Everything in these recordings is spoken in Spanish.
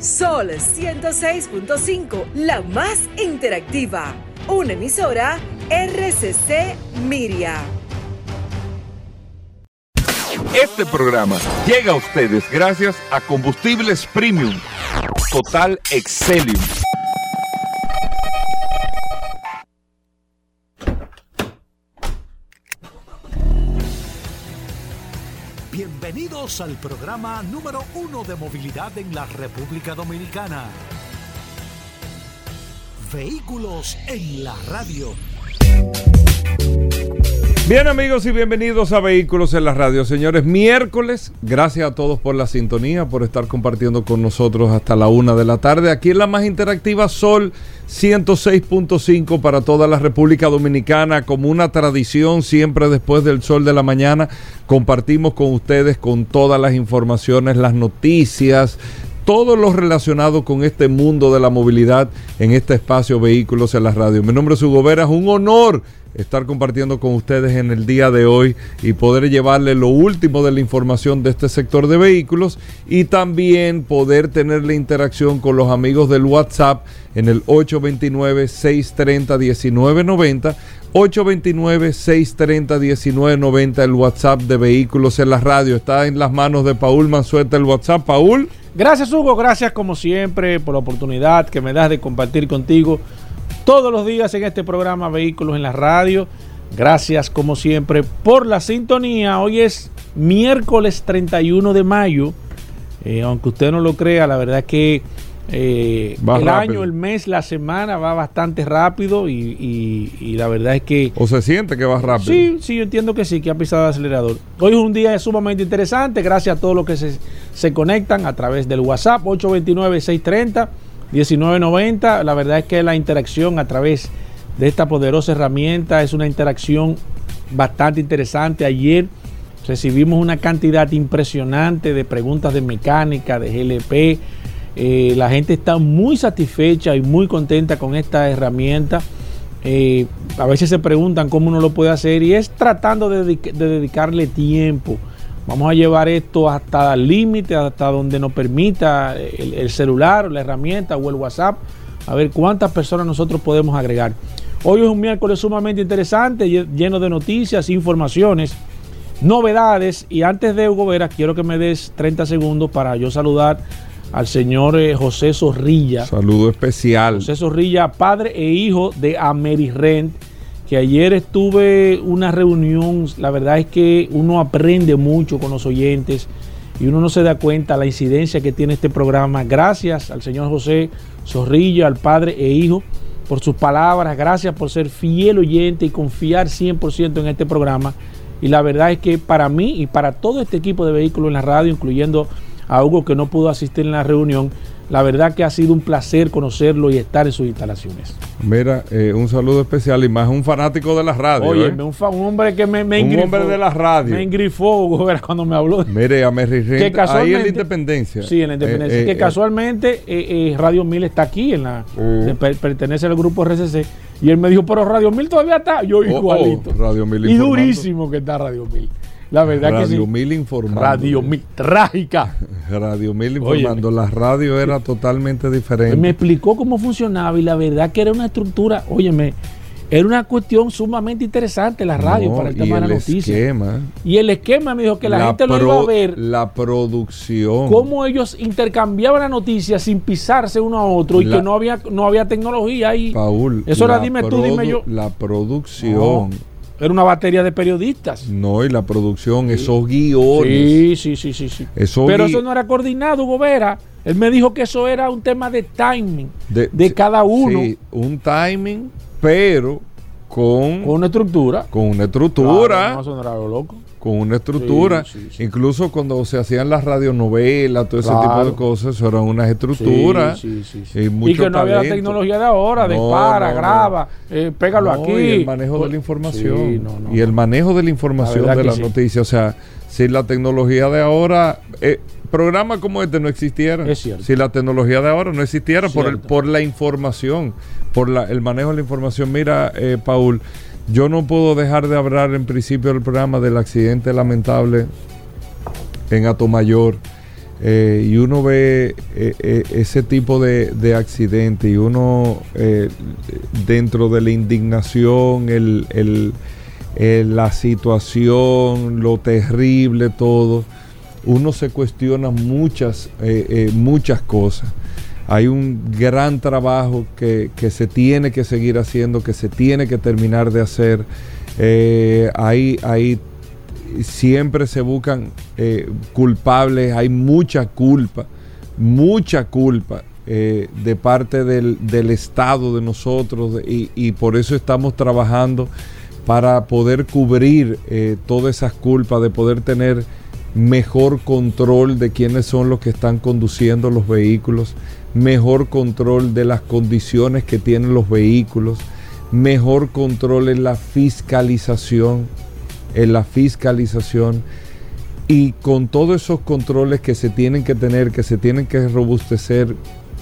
Sol 106.5, la más interactiva. Una emisora RCC Miria. Este programa llega a ustedes gracias a Combustibles Premium Total Excelium. Bienvenidos al programa número uno de movilidad en la República Dominicana. Vehículos en la radio. Bien amigos y bienvenidos a Vehículos en la Radio. Señores, miércoles, gracias a todos por la sintonía, por estar compartiendo con nosotros hasta la una de la tarde. Aquí en la más interactiva Sol 106.5 para toda la República Dominicana, como una tradición, siempre después del sol de la mañana, compartimos con ustedes con todas las informaciones, las noticias, todo lo relacionado con este mundo de la movilidad en este espacio Vehículos en la Radio. Mi nombre es Hugo un honor estar compartiendo con ustedes en el día de hoy y poder llevarle lo último de la información de este sector de vehículos y también poder tener la interacción con los amigos del WhatsApp en el 829-630-1990. 829-630-1990, el WhatsApp de Vehículos en la Radio. Está en las manos de Paul Mansueta el WhatsApp. Paul. Gracias Hugo, gracias como siempre por la oportunidad que me das de compartir contigo todos los días en este programa Vehículos en la Radio. Gracias como siempre por la sintonía. Hoy es miércoles 31 de mayo. Eh, aunque usted no lo crea, la verdad es que eh, el rápido. año, el mes, la semana va bastante rápido y, y- y la verdad es que... ¿O se siente que va rápido? Sí, sí, yo entiendo que sí, que ha pisado el acelerador. Hoy es un día sumamente interesante, gracias a todos los que se, se conectan a través del WhatsApp 829-630-1990. La verdad es que la interacción a través de esta poderosa herramienta es una interacción bastante interesante. Ayer recibimos una cantidad impresionante de preguntas de mecánica, de GLP. Eh, la gente está muy satisfecha y muy contenta con esta herramienta. Eh, a veces se preguntan cómo uno lo puede hacer y es tratando de dedicarle tiempo. Vamos a llevar esto hasta el límite, hasta donde nos permita el, el celular, la herramienta o el WhatsApp, a ver cuántas personas nosotros podemos agregar. Hoy es un miércoles sumamente interesante, lle- lleno de noticias, informaciones, novedades. Y antes de Hugo Vera, quiero que me des 30 segundos para yo saludar al señor eh, José Zorrilla. Saludo especial. José Zorrilla, padre e hijo de Amerirent, que ayer estuve una reunión, la verdad es que uno aprende mucho con los oyentes y uno no se da cuenta la incidencia que tiene este programa. Gracias al señor José Zorrilla, al padre e hijo, por sus palabras, gracias por ser fiel oyente y confiar 100% en este programa. Y la verdad es que para mí y para todo este equipo de vehículos en la radio, incluyendo a Hugo que no pudo asistir en la reunión, la verdad que ha sido un placer conocerlo y estar en sus instalaciones. Mira, eh, un saludo especial y más un fanático de la radio. Oye, ¿eh? un, un hombre que me, me Un engrifó. hombre de la radio. Me engrifó cuando me habló. Mire, a Merry Rent, que ahí en la Independencia. Sí, en la Independencia. Eh, eh, que eh, casualmente eh, eh, Radio 1000 está aquí, en la, Oh. per- pertenece al grupo RCC. Y él me dijo, pero Radio 1000 todavía está. Yo oh, igualito. Radio 1000 y informando. durísimo que está Radio 1000. La verdad que Radio sí. 1000 informando. Radio 1000, trágica. Radio 1000 Óyeme. informando. La radio era totalmente diferente. Me explicó cómo funcionaba y la verdad que era una estructura, óyeme, era una cuestión sumamente interesante la radio No, para el tema de la el noticia. esquema, Y el esquema me dijo que la, gente lo iba a ver La producción. cómo ellos intercambiaban la noticia sin pisarse uno a otro y que no había no había tecnología ahí. Paul. Eso era dime tú, dime yo. La producción. Era una batería de periodistas. No, y la producción, esos guiones. Sí, sí, sí, sí, sí. Pero eso no era coordinado, Hugo Vera. Él me dijo que eso era un tema de timing de, sí, cada uno sí, un timing, pero con, con una estructura. con una estructura. Claro, no, eso no era lo loco. Con una estructura. Sí, sí, sí. Incluso cuando se hacían las radionovelas, todo ese tipo de cosas, eso eran unas estructuras. Sí, sí, sí, sí. Y, Y, mucho que no había la tecnología de ahora, de No, para, no, no. graba, eh, pégalo No, aquí. y el manejo de Pues- la información. No, no, y el manejo de la información La de las noticias. O sea, si la tecnología de ahora. Eh, programas como este no existieran. Es cierto. Si la tecnología de ahora no existiera por, el, por la información, por la, el manejo de la información. Mira, eh, Paul, yo no puedo dejar de hablar en principio del programa del accidente lamentable en Atomayor. eh, y uno ve eh, eh, ese tipo de, de accidente y uno dentro de la indignación, el, la situación, lo terrible, todo, uno se cuestiona muchas, muchas cosas. Hay un gran trabajo que, que, se tiene que seguir haciendo, que se tiene que terminar de hacer. hay, hay siempre se buscan eh, culpables, hay mucha culpa, mucha culpa eh, de parte del, Estado, de nosotros, y, por eso estamos trabajando para poder cubrir eh, todas esas culpas, de poder tener mejor control de quiénes son los que están conduciendo los vehículos, mejor control de las condiciones que tienen los vehículos, mejor control en la fiscalización en la fiscalización. Y con todos esos controles que se tienen que tener, que se tienen que robustecer,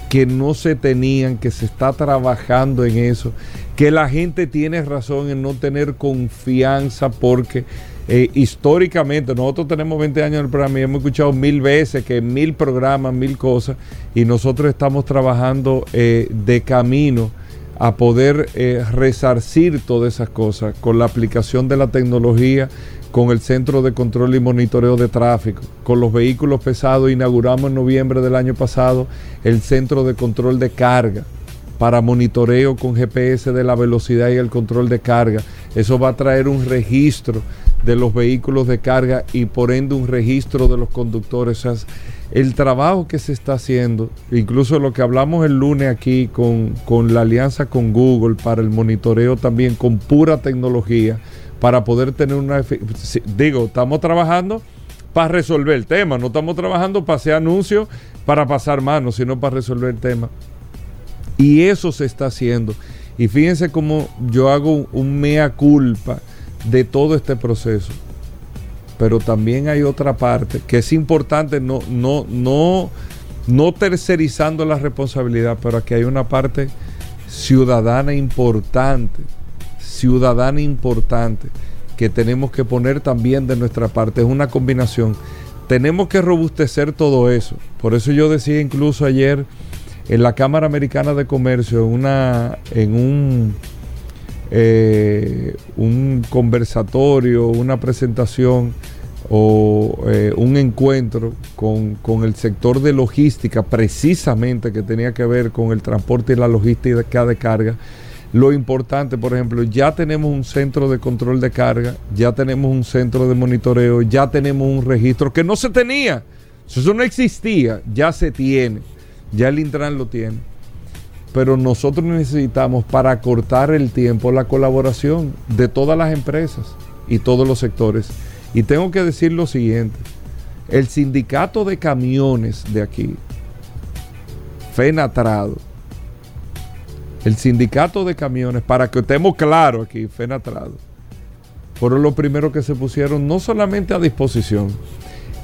que no se tenían, que se está trabajando en eso, que la gente tiene razón en no tener confianza porque eh, históricamente nosotros tenemos 20 años en el programa y hemos escuchado mil veces que mil programas, mil cosas y nosotros estamos trabajando eh, de camino a poder eh, resarcir todas esas cosas con la aplicación de la tecnología, con el Centro de Control y Monitoreo de Tráfico, con los vehículos pesados. Inauguramos en noviembre del año pasado el Centro de Control de Carga para monitoreo con GPS de la velocidad y el control de carga. Eso va a traer un registro de los vehículos de carga y por ende un registro de los conductores el trabajo que se está haciendo, incluso lo que hablamos el lunes aquí con, la alianza con Google para el monitoreo también con pura tecnología, para poder tener una... Digo, estamos trabajando para resolver el tema, no estamos trabajando para hacer anuncios, para pasar manos, sino para resolver el tema. Y eso se está haciendo. Y fíjense cómo yo hago un mea culpa de todo este proceso pero también hay otra parte que es importante, no, no, no, no tercerizando la responsabilidad, pero aquí hay una parte ciudadana importante, ciudadana importante, que tenemos que poner también de nuestra parte. Es una combinación. Tenemos que robustecer todo eso. Por eso yo decía incluso ayer en la Cámara Americana de Comercio, en, una, en un eh, un conversatorio, una presentación o eh, un encuentro con, el sector de logística, precisamente que tenía que ver con el transporte y la logística de carga. Lo importante, por ejemplo, ya tenemos un centro de control de carga, ya tenemos un centro de monitoreo, ya tenemos un registro que no se tenía. Eso no existía, ya se tiene, ya el Intran lo tiene pero nosotros necesitamos para cortar el tiempo la colaboración de todas las empresas y todos los sectores. Y tengo que decir lo siguiente, el sindicato de camiones de aquí, Fenatrado, el sindicato de camiones, para que estemos claros aquí, Fenatrado, fueron los primeros que se pusieron no solamente a disposición,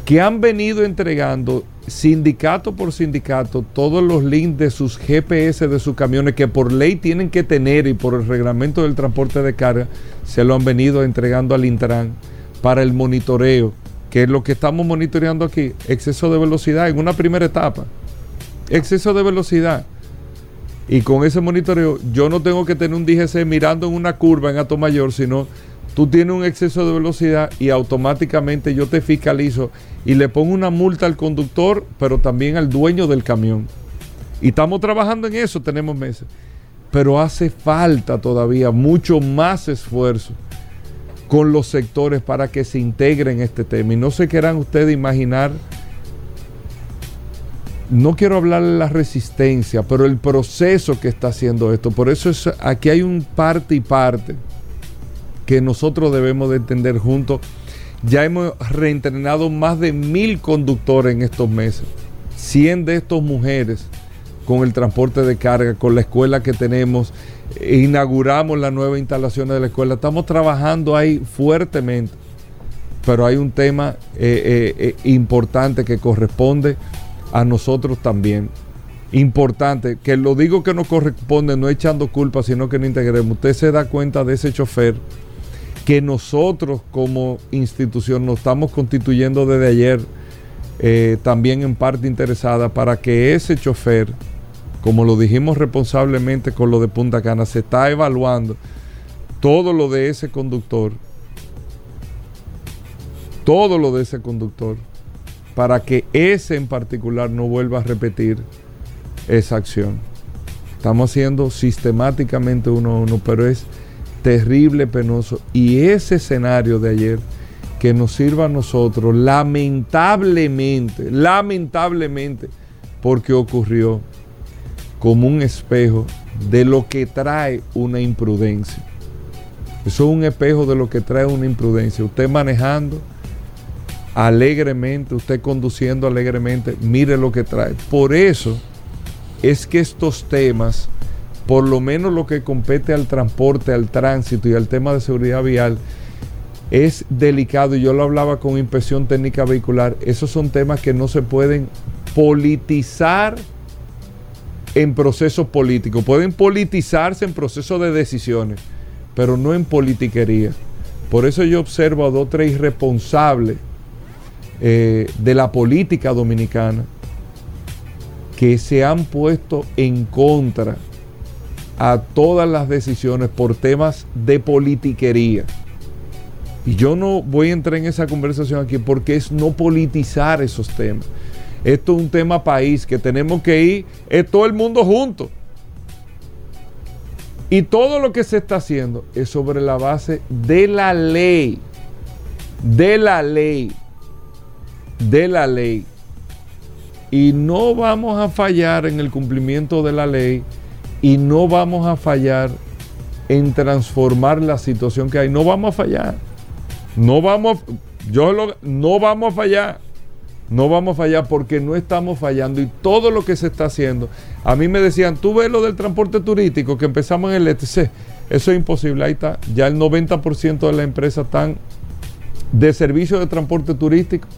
que han venido entregando sindicato por sindicato todos los links de sus GPS de sus camiones que por ley tienen que tener y por el reglamento del transporte de carga se lo han venido entregando al Intran para el monitoreo, que es lo que estamos monitoreando aquí, exceso de velocidad en una primera etapa. Exceso de velocidad. Y con ese monitoreo yo no tengo que tener un DGC mirando en una curva en Alto Mayor, sino tú tienes un exceso de velocidad y automáticamente yo te fiscalizo y le pongo una multa al conductor, pero también al dueño del camión. Y estamos trabajando en eso, tenemos meses. Pero hace falta todavía mucho más esfuerzo con los sectores para que se integren este tema. Y no se quieran ustedes imaginar, no quiero hablar de la resistencia, pero el proceso que está haciendo esto. Por eso es, aquí hay un parte y parte que nosotros debemos de entender juntos. Ya hemos reentrenado más de mil conductores en estos meses. 100 de estos mujeres con el transporte de carga, con la escuela que tenemos. Inauguramos las nuevas instalaciones de la escuela. Estamos trabajando ahí fuertemente. Pero hay un tema eh, eh, eh, importante que corresponde a nosotros también. Importante, que lo digo que nos corresponde, no echando culpa, sino que no integremos. Usted se da cuenta de ese chofer que nosotros como institución nos estamos constituyendo desde ayer eh, también en parte interesada para que ese chofer, como lo dijimos responsablemente con lo de Punta Cana, se está evaluando todo lo de ese conductor, todo lo de ese conductor, para que ese en particular no vuelva a repetir esa acción. Estamos haciendo sistemáticamente uno a uno, pero es terrible, penoso. Y ese escenario de ayer que nos sirva a nosotros, lamentablemente, lamentablemente, porque ocurrió como un espejo de lo que trae una imprudencia. Eso es un espejo de lo que trae una imprudencia. Usted manejando alegremente, usted conduciendo alegremente, mire lo que trae. Por eso es que estos temas, por lo menos lo que compete al transporte, al tránsito y al tema de seguridad vial, es delicado. Yo lo hablaba con inspección técnica vehicular, esos son temas que no se pueden politizar en procesos políticos, pueden politizarse en procesos de decisiones, pero no en politiquería. Por eso yo observo a dos tres irresponsables eh, de la política dominicana que se han puesto en contra a todas las decisiones por temas de politiquería. Y yo no voy a entrar en esa conversación aquí porque es no politizar esos temas. Esto es un tema país que tenemos que ir, es todo el mundo junto. Y todo lo que se está haciendo es sobre la base de la ley. De la ley. De la ley. Y no vamos a fallar en el cumplimiento de la ley y no vamos a fallar en transformar la situación que hay. No vamos a fallar. No vamos, yo lo, no vamos a fallar. No vamos a fallar porque no estamos fallando y todo lo que se está haciendo. A mí me decían, tú ves lo del transporte turístico que empezamos en el ETC. Eso es imposible. Ahí está. Ya el 90% de las empresas están de servicio de transporte turístico,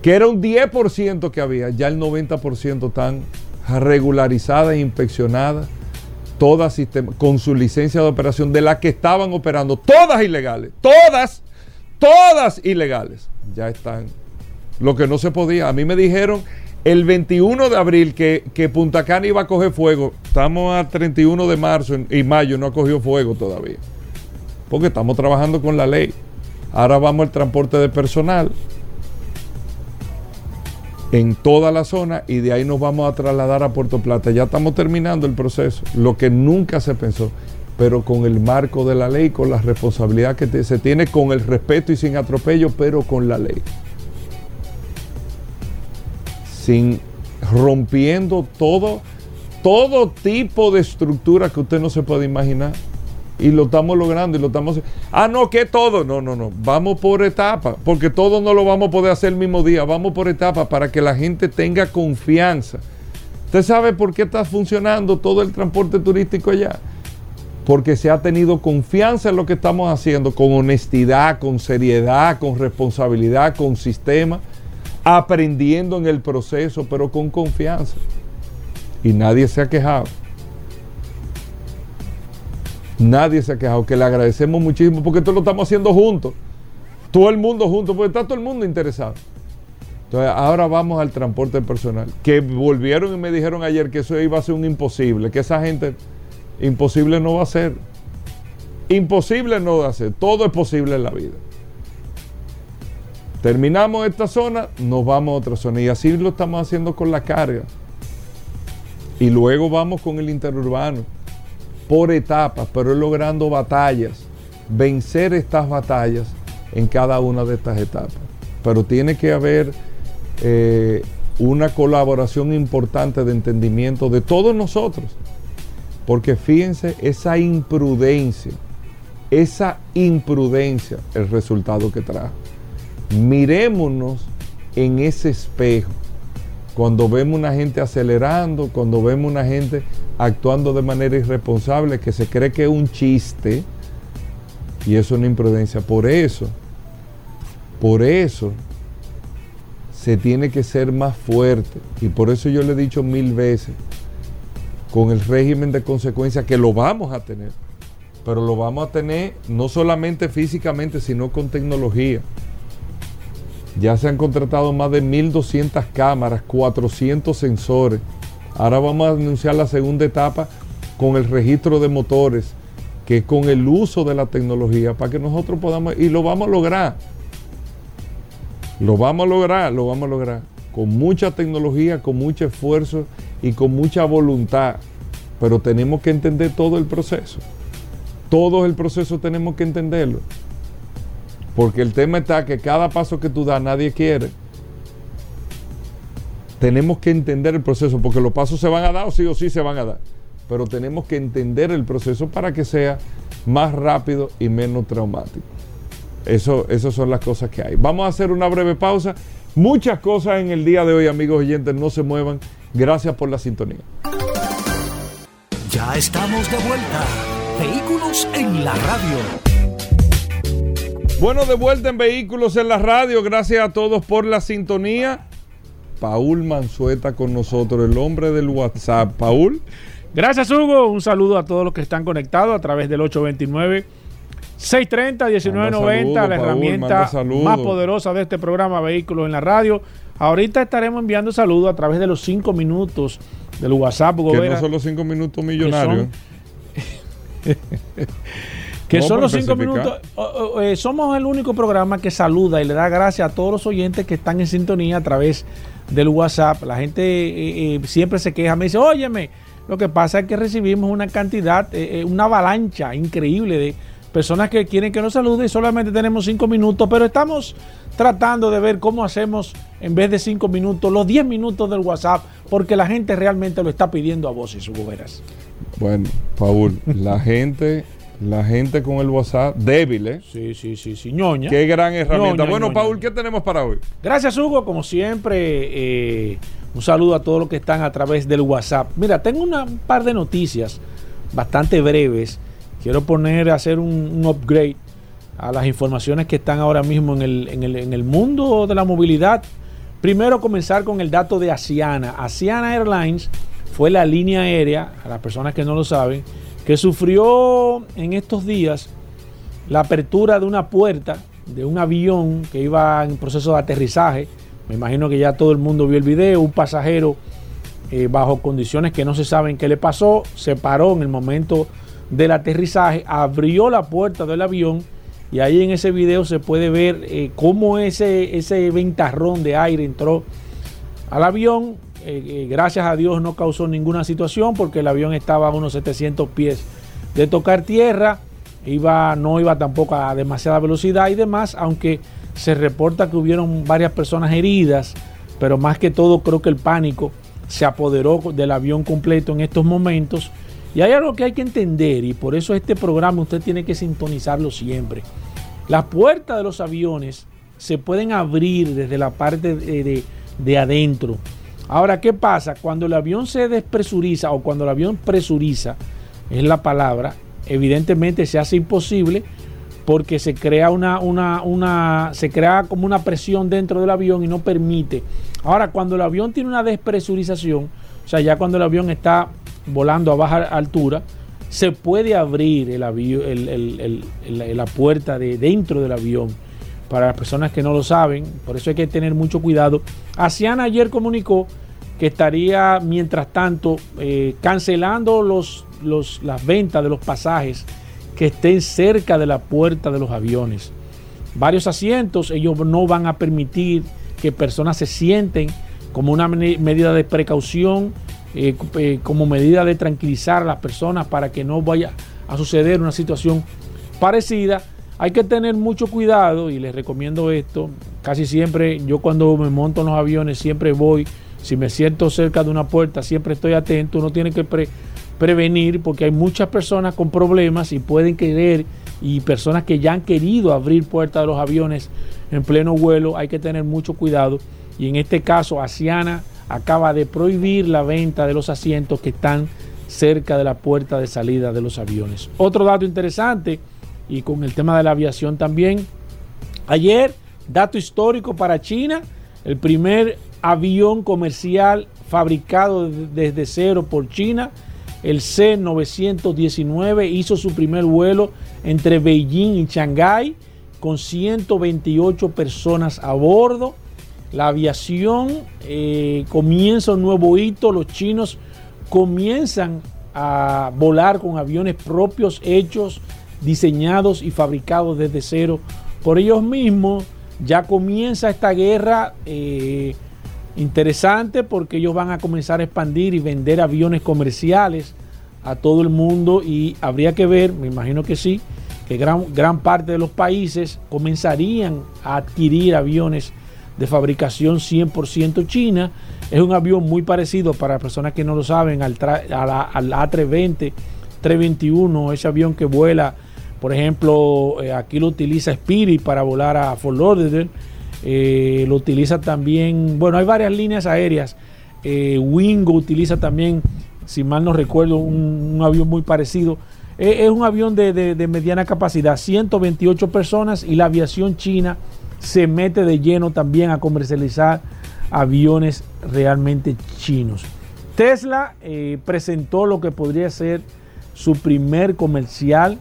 que era un 10% que había. Ya el 90% están regularizadas e inspeccionadas. Todas con su licencia de operación de las que estaban operando. Todas ilegales. Todas todas ilegales, ya están. Lo que no se podía. A mí me dijeron el 21 de abril que, Punta Cana iba a coger fuego. Estamos a 31 de marzo y mayo no ha cogido fuego todavía. Porque estamos trabajando con la ley. Ahora vamos al transporte de personal en toda la zona y de ahí nos vamos a trasladar a Puerto Plata. Ya estamos terminando el proceso. Lo que nunca se pensó pero con el marco de la ley, con la responsabilidad que se tiene, con el respeto y sin atropello, pero con la ley. Sin rompiendo todo, todo tipo de estructura que usted no se puede imaginar. Y lo estamos logrando y lo estamos... Ah, no, que todo. No, no, no. Vamos por etapas, porque todo no lo vamos a poder hacer el mismo día. Vamos por etapas para que la gente tenga confianza. ¿Usted sabe por qué está funcionando todo el transporte turístico allá? porque se ha tenido confianza en lo que estamos haciendo, con honestidad, con seriedad, con responsabilidad, con sistema, aprendiendo en el proceso, pero con confianza. Y nadie se ha quejado. Nadie se ha quejado, que le agradecemos muchísimo porque esto lo estamos haciendo juntos. Todo el mundo juntos, porque está todo el mundo interesado. Entonces, ahora vamos al transporte personal, que volvieron y me dijeron ayer que eso iba a ser un imposible, que esa gente Imposible no va a ser. Imposible no va a ser. Todo es posible en la vida. Terminamos esta zona, nos vamos a otra zona. Y así lo estamos haciendo con la carga. Y luego vamos con el interurbano. Por etapas, pero logrando batallas. Vencer estas batallas en cada una de estas etapas. Pero tiene que haber eh, una colaboración importante de entendimiento de todos nosotros. Porque fíjense esa imprudencia, esa imprudencia, el resultado que trajo. Mirémonos en ese espejo. Cuando vemos una gente acelerando, cuando vemos una gente actuando de manera irresponsable, que se cree que es un chiste, y eso es una imprudencia. Por eso, por eso se tiene que ser más fuerte. Y por eso yo le he dicho mil veces, con el régimen de consecuencia que lo vamos a tener, pero lo vamos a tener no solamente físicamente, sino con tecnología. Ya se han contratado más de 1.200 cámaras, 400 sensores. Ahora vamos a anunciar la segunda etapa con el registro de motores, que es con el uso de la tecnología para que nosotros podamos, y lo vamos a lograr. Lo vamos a lograr, lo vamos a lograr. Con mucha tecnología, con mucho esfuerzo y con mucha voluntad. Pero tenemos que entender todo el proceso. Todo el proceso tenemos que entenderlo. Porque el tema está que cada paso que tú das nadie quiere. Tenemos que entender el proceso, porque los pasos se van a dar o sí o sí se van a dar. Pero tenemos que entender el proceso para que sea más rápido y menos traumático. Eso, esas son las cosas que hay. Vamos a hacer una breve pausa. Muchas cosas en el día de hoy, amigos oyentes, no se muevan. Gracias por la sintonía. Ya estamos de vuelta. Vehículos en la radio. Bueno, de vuelta en Vehículos en la Radio. Gracias a todos por la sintonía. Paul Manzueta con nosotros, el hombre del WhatsApp. Paul. Gracias, Hugo. Un saludo a todos los que están conectados a través del 829. 630-1990, la herramienta más poderosa de este programa Vehículos en la Radio. Ahorita estaremos enviando saludos a través de los 5 minutos del WhatsApp. Que no son los 5 minutos millonarios. Que son los cinco minutos. Eh, somos el único programa que saluda y le da gracias a todos los oyentes que están en sintonía a través del WhatsApp. La gente eh, eh, siempre se queja, me dice, óyeme, lo que pasa es que recibimos una cantidad, una avalancha increíble de personas que quieren que nos salude y solamente tenemos cinco minutos, pero estamos tratando de ver cómo hacemos en vez de cinco minutos, los diez minutos del WhatsApp, porque la gente realmente lo está pidiendo a voces, Hugo Veras. Bueno, Paul, la gente la gente con el WhatsApp débil, ¿eh? Sí, sí, sí, sí. ñoña. Qué gran herramienta. bueno, Paul, ¿qué tenemos para hoy? Gracias, Hugo. Como siempre, eh, un saludo a todos los que están a través del WhatsApp. Mira, tengo una, un par de noticias bastante breves. Quiero poner, hacer un, upgrade a las informaciones que están ahora mismo en el, en, el, en el mundo de la movilidad. Primero, comenzar con el dato de Asiana. Asiana Airlines fue la línea aérea, a las personas que no lo saben, que sufrió en estos días la apertura de una puerta de un avión que iba en proceso de aterrizaje. Me imagino que ya todo el mundo vio el video. Un pasajero eh, bajo condiciones que no se saben qué le pasó, se paró en el momento del aterrizaje, abrió la puerta del avión y ahí en ese video se puede ver eh, cómo ese, ese ventarrón de aire entró al avión eh, eh, gracias a Dios no causó ninguna situación porque el avión estaba a unos 700 pies de tocar tierra, iba, no iba tampoco a demasiada velocidad y demás, aunque se reporta que hubieron varias personas heridas, pero más que todo creo que el pánico se apoderó del avión completo en estos momentos. Y hay algo que hay que entender y por eso este programa usted tiene que sintonizarlo siempre. Las puertas de los aviones se pueden abrir desde la parte de adentro Ahora, ¿qué pasa? Cuando el avión se despresuriza o cuando el avión presuriza, es la palabra, evidentemente se hace imposible porque se crea una, una, una, se crea como una presión dentro del avión y no permite. Ahora, cuando el avión tiene una despresurización, o sea, ya cuando el avión está volando a baja altura, se puede abrir el avión, la puerta de dentro del avión. Para las personas que no lo saben, por eso hay que tener mucho cuidado. Asiana ayer comunicó que estaría, mientras tanto, eh, cancelando los, las ventas de los pasajes que estén cerca de la puerta de los aviones. Varios asientos, ellos no van a permitir que personas se sienten como una medida de precaución, eh, eh, como medida de tranquilizar a las personas para que no vaya a suceder una situación parecida. Hay que tener mucho cuidado y les recomiendo esto. Casi siempre, yo cuando me monto en los aviones, siempre voy si me siento cerca de una puerta, siempre estoy atento. Uno tiene que prevenir porque hay muchas personas con problemas y pueden querer y personas que ya han querido abrir puertas de los aviones en pleno vuelo. Hay que tener mucho cuidado. Y en este caso, Asiana acaba de prohibir la venta de los asientos que están cerca de la puerta de salida de los aviones. Otro dato interesante, y con el tema de la aviación también, ayer, dato histórico para China, el primer avión comercial fabricado desde cero por China. El C-919 hizo su primer vuelo entre Beijing y Shanghái con 128 personas a bordo. La aviación eh, comienza un nuevo hito, los chinos comienzan a volar con aviones propios hechos, diseñados y fabricados desde cero por ellos mismos. Ya comienza esta guerra eh, interesante porque ellos van a comenzar a expandir y vender aviones comerciales a todo el mundo y habría que ver, me imagino que sí, que gran, gran parte de los países comenzarían a adquirir aviones de fabricación 100% china. Es un avión muy parecido, para personas que no lo saben, al, al A320, 321, ese avión que vuela, por ejemplo, eh, aquí lo utiliza Spirit para volar a Fort Lauderdale. Eh, lo utiliza también, bueno, hay varias líneas aéreas. Eh, Wingo utiliza también, si mal no recuerdo, un, avión muy parecido. es un avión de, mediana capacidad, 128 personas y la aviación china se mete de lleno también a comercializar aviones realmente chinos. Tesla presentó lo que podría ser su primer comercial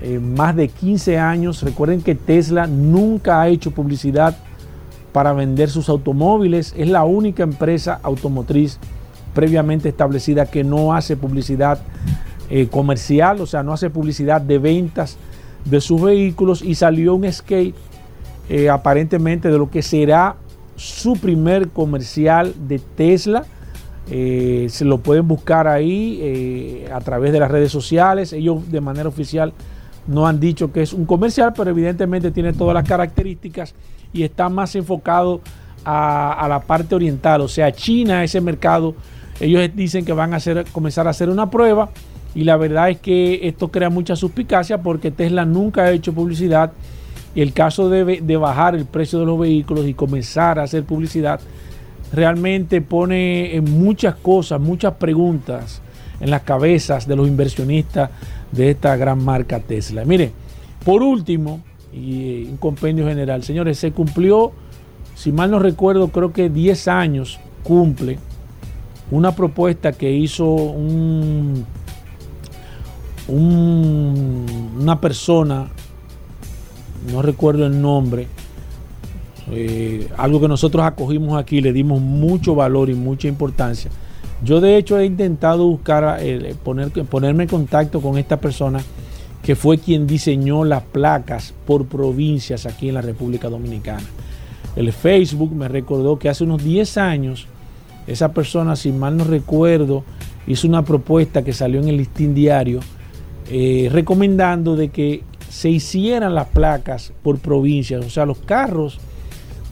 en más de 15 años. Recuerden que Tesla nunca ha hecho publicidad para vender sus automóviles. Es la única empresa automotriz previamente establecida que no hace publicidad eh, comercial, o sea, no hace publicidad de ventas de sus vehículos y salió un skate eh, aparentemente de lo que será su primer comercial de Tesla. Eh, se lo pueden buscar ahí eh, a través de las redes sociales. Ellos de manera oficial no han dicho que es un comercial, pero evidentemente tiene todas las características y está más enfocado a, la parte oriental, o sea, China, ese mercado. Ellos dicen que van a comenzar a hacer una prueba y la verdad es que esto crea mucha suspicacia porque Tesla nunca ha hecho publicidad el caso de, de, bajar el precio de los vehículos y comenzar a hacer publicidad realmente pone muchas cosas, muchas preguntas en las cabezas de los inversionistas de esta gran marca Tesla. Mire, por último, y un compendio general, señores, se cumplió, si mal no recuerdo, creo que 10 años cumple una propuesta que hizo un, una persona no recuerdo el nombre, eh, algo que nosotros acogimos aquí, le dimos mucho valor y mucha importancia. Yo de hecho he intentado buscar, eh, poner, ponerme en contacto con esta persona que fue quien diseñó las placas por provincias aquí en la República Dominicana. El Facebook me recordó que hace unos 10 años esa persona, si mal no recuerdo, hizo una propuesta que salió en el listín diario eh, recomendando de que se hicieran las placas por provincias, o sea, los carros,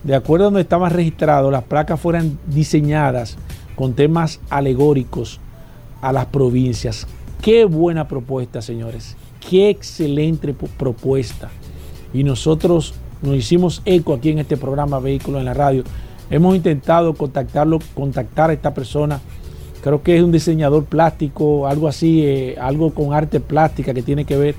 de acuerdo a donde estaban registrados, las placas fueran diseñadas con temas alegóricos a las provincias. Qué buena propuesta, señores. Qué excelente propuesta. Y nosotros nos hicimos eco aquí en este programa Vehículos en la Radio. Hemos intentado contactarlo, contactar a esta persona. Creo que es un diseñador plástico, algo así, eh, algo con arte plástica que tiene que ver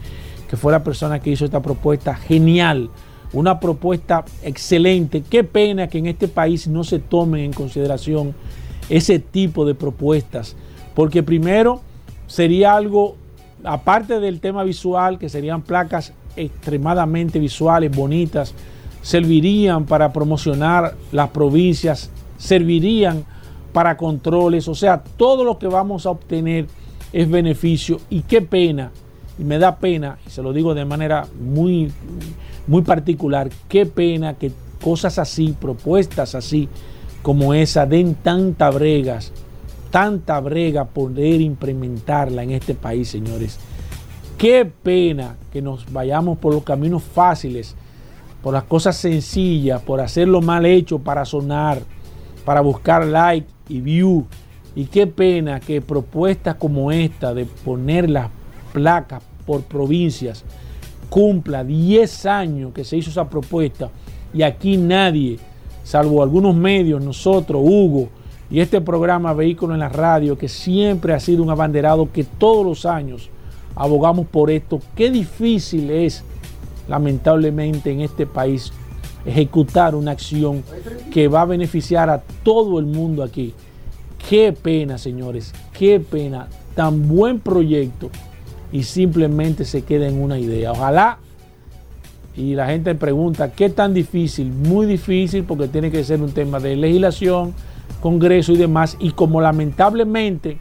que fue la persona que hizo esta propuesta genial, una propuesta excelente. Qué pena que en este país no se tomen en consideración ese tipo de propuestas, porque primero sería algo, aparte del tema visual, que serían placas extremadamente visuales, bonitas, servirían para promocionar las provincias, servirían para controles, o sea, todo lo que vamos a obtener es beneficio. Y qué pena y me da pena, y se lo digo de manera muy, muy particular, qué pena que cosas así, propuestas así como esa, den tanta bregas, tanta brega poder implementarla en este país, señores. Qué pena que nos vayamos por los caminos fáciles, por las cosas sencillas, por hacerlo mal hecho para sonar, para buscar like y view. Y qué pena que propuestas como esta de poner las placas por provincias cumpla 10 años que se hizo esa propuesta y aquí nadie, salvo algunos medios, nosotros, Hugo, y este programa Vehículo en la Radio, que siempre ha sido un abanderado que todos los años abogamos por esto, qué difícil es, lamentablemente, en este país ejecutar una acción que va a beneficiar a todo el mundo aquí. Qué pena, señores, qué pena. Tan buen proyecto y simplemente se queda en una idea. Ojalá Y la gente pregunta, ¿qué tan difícil? Muy difícil porque tiene que ser un tema de legislación, Congreso y demás. Y como lamentablemente,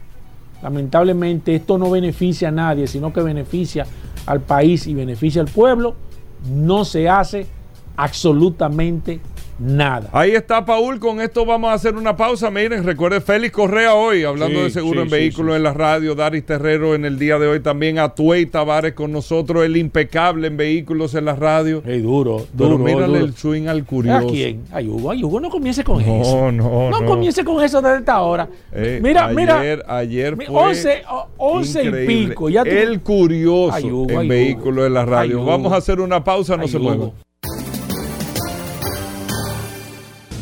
lamentablemente esto no beneficia a nadie, sino que beneficia al país y beneficia al pueblo, no se hace absolutamente nada. Ahí está Paul, con esto vamos a hacer una pausa. Miren, recuerde Félix Correa hoy, hablando Sí, de seguro sí, en sí, vehículos sí. en la radio, Daris Terrero en el día de hoy también, Atuey Tavares con nosotros, el impecable en vehículos en la radio. Hey, duro, Pero duro. mírale duro. el swing al ¿A curioso. quién? Ay, Hugo, ay, Hugo, no comience con eso. No, no, No, no. comience con eso desde esta hora. Eh, mira, ayer, mira. Ayer fue 11, o- 11 y pico. Ya tú- el curioso Ay, Hugo, en vehículos en la radio. Vamos a hacer una pausa, no Ay, se muevan.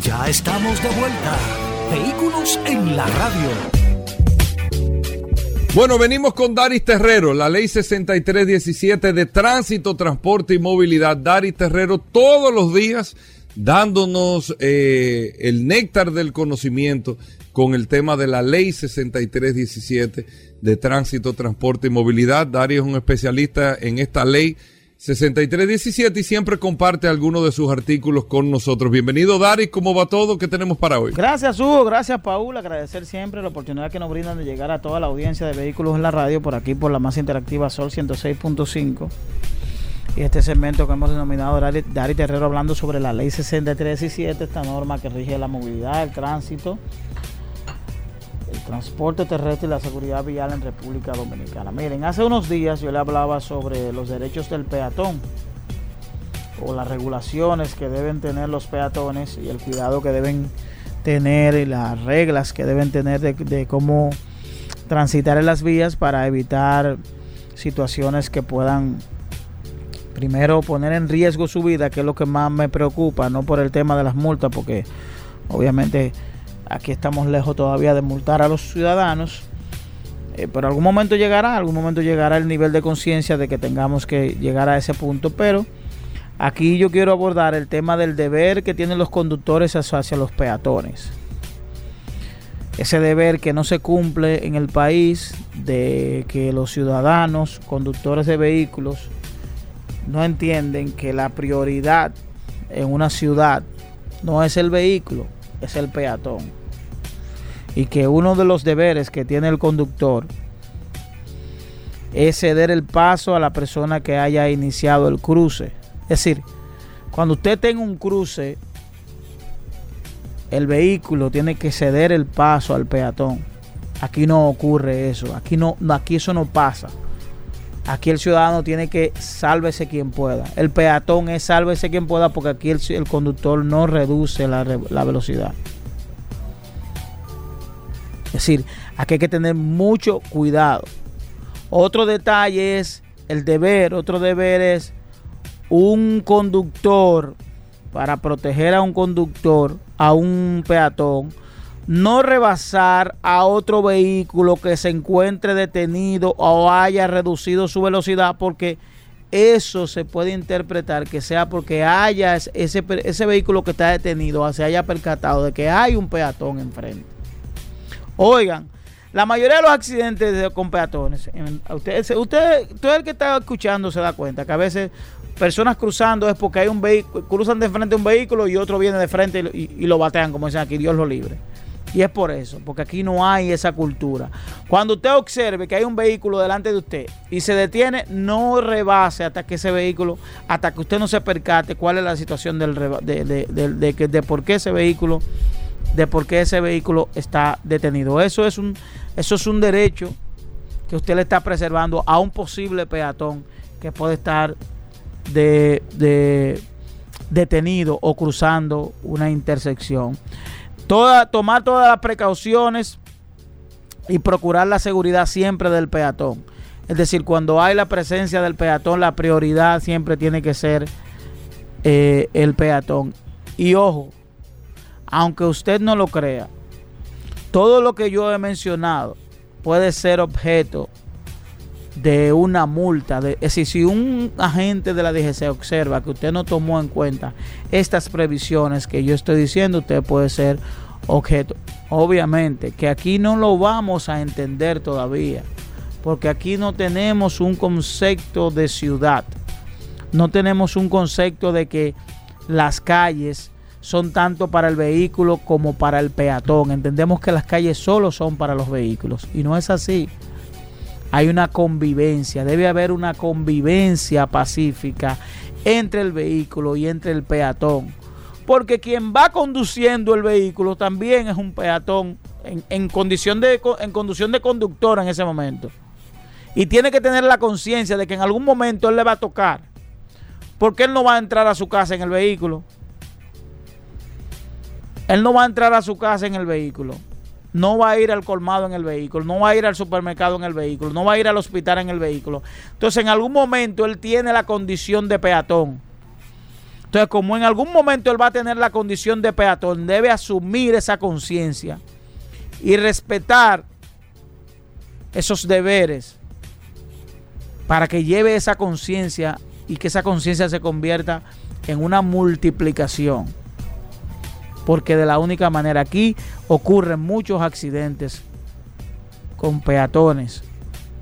Ya estamos de vuelta. Vehículos en la radio. Bueno, venimos con Daris Terrero, la ley 6317 de tránsito, transporte y movilidad. Daris Terrero todos los días dándonos eh, el néctar del conocimiento con el tema de la ley 6317 de tránsito, transporte y movilidad. Daris es un especialista en esta ley 6317 y siempre comparte algunos de sus artículos con nosotros. Bienvenido Daris, ¿cómo va todo? ¿Qué tenemos para hoy? Gracias Hugo, gracias Paul, agradecer siempre la oportunidad que nos brindan de llegar a toda la audiencia de vehículos en la radio por aquí por la más interactiva Sol 106.5 y este segmento que hemos denominado Dari, Dari Terrero hablando sobre la ley 6317, esta norma que rige la movilidad, el tránsito, el transporte terrestre y la seguridad vial en República Dominicana. Miren, hace unos días yo le hablaba sobre los derechos del peatón o las regulaciones que deben tener los peatones y el cuidado que deben tener y las reglas que deben tener de, de cómo transitar en las vías para evitar situaciones que puedan primero poner en riesgo su vida, que es lo que más me preocupa, no por el tema de las multas, porque obviamente aquí estamos lejos todavía de multar a los ciudadanos, eh, pero algún momento llegará, algún momento llegará el nivel de conciencia de que tengamos que llegar a ese punto, pero aquí yo quiero abordar el tema del deber que tienen los conductores hacia los peatones. Ese deber que no se cumple en el país de que los ciudadanos, conductores de vehículos, no entienden que la prioridad en una ciudad no es el vehículo, es el peatón. Y que uno de los deberes que tiene el conductor es ceder el paso a la persona que haya iniciado el cruce. Es decir, cuando usted tenga un cruce, el vehículo tiene que ceder el paso al peatón. Aquí no ocurre eso, aquí no, aquí eso no pasa. Aquí el ciudadano tiene que sálvese quien pueda. El peatón es sálvese quien pueda porque aquí el, conductor no reduce la, la velocidad. Es decir, aquí hay que tener mucho cuidado. Otro detalle es el deber, otro deber es un conductor para proteger a un conductor, a un peatón, no rebasar a otro vehículo que se encuentre detenido o haya reducido su velocidad porque eso se puede interpretar que sea porque haya ese, ese vehículo que está detenido se haya percatado de que hay un peatón enfrente. Oigan, la mayoría de los accidentes de- con peatones, usted, usted, usted el que está escuchando se da cuenta que a veces personas cruzando es porque hay un vehículo, cruzan de frente un vehículo y otro viene de frente y- y lo batean, como dicen aquí, Dios lo libre. Y es por eso, porque aquí no hay esa cultura. Cuando usted observe que hay un vehículo delante de usted y se detiene, no rebase hasta que ese vehículo, hasta que usted no se percate cuál es la situación del de, de- de- de por qué ese vehículo, de por qué ese vehículo está detenido. Eso es un, eso es un derecho que usted le está preservando a un posible peatón que puede estar de- detenido o cruzando una intersección. Toda, tomar todas las precauciones y procurar la seguridad siempre del peatón. Es decir, cuando hay la presencia del peatón, la prioridad siempre tiene que ser eh, el peatón. Y ojo, aunque usted no lo crea, todo lo que yo he mencionado puede ser objeto de una multa. De, es decir, si un agente de la DGC observa que usted no tomó en cuenta estas previsiones que yo estoy diciendo, usted puede ser objeto. Obviamente que aquí no lo vamos a entender todavía, porque aquí no tenemos un concepto de ciudad. no tenemos un concepto de que las calles son tanto para el vehículo como para el peatón. Entendemos que las calles solo son para los vehículos y no es así. Hay una convivencia, debe haber una convivencia pacífica entre el vehículo y entre el peatón. Porque quien va conduciendo el vehículo también es un peatón en, condición, de, en conducción de conductor en ese momento. Y tiene que tener la conciencia de que en algún momento él le va a tocar. Porque él no va a entrar a su casa en el vehículo. Él no va a entrar a su casa en el vehículo. No va a ir al colmado en el vehículo. No va a ir al supermercado en el vehículo. No va a ir al hospital en el vehículo. Entonces en algún momento él tiene la condición de peatón. Entonces como en algún momento él va a tener la condición de peatón, debe asumir esa conciencia y respetar esos deberes para que lleve esa conciencia y que esa conciencia se convierta en una multiplicación. Porque de la única manera aquí ocurren muchos accidentes con peatones.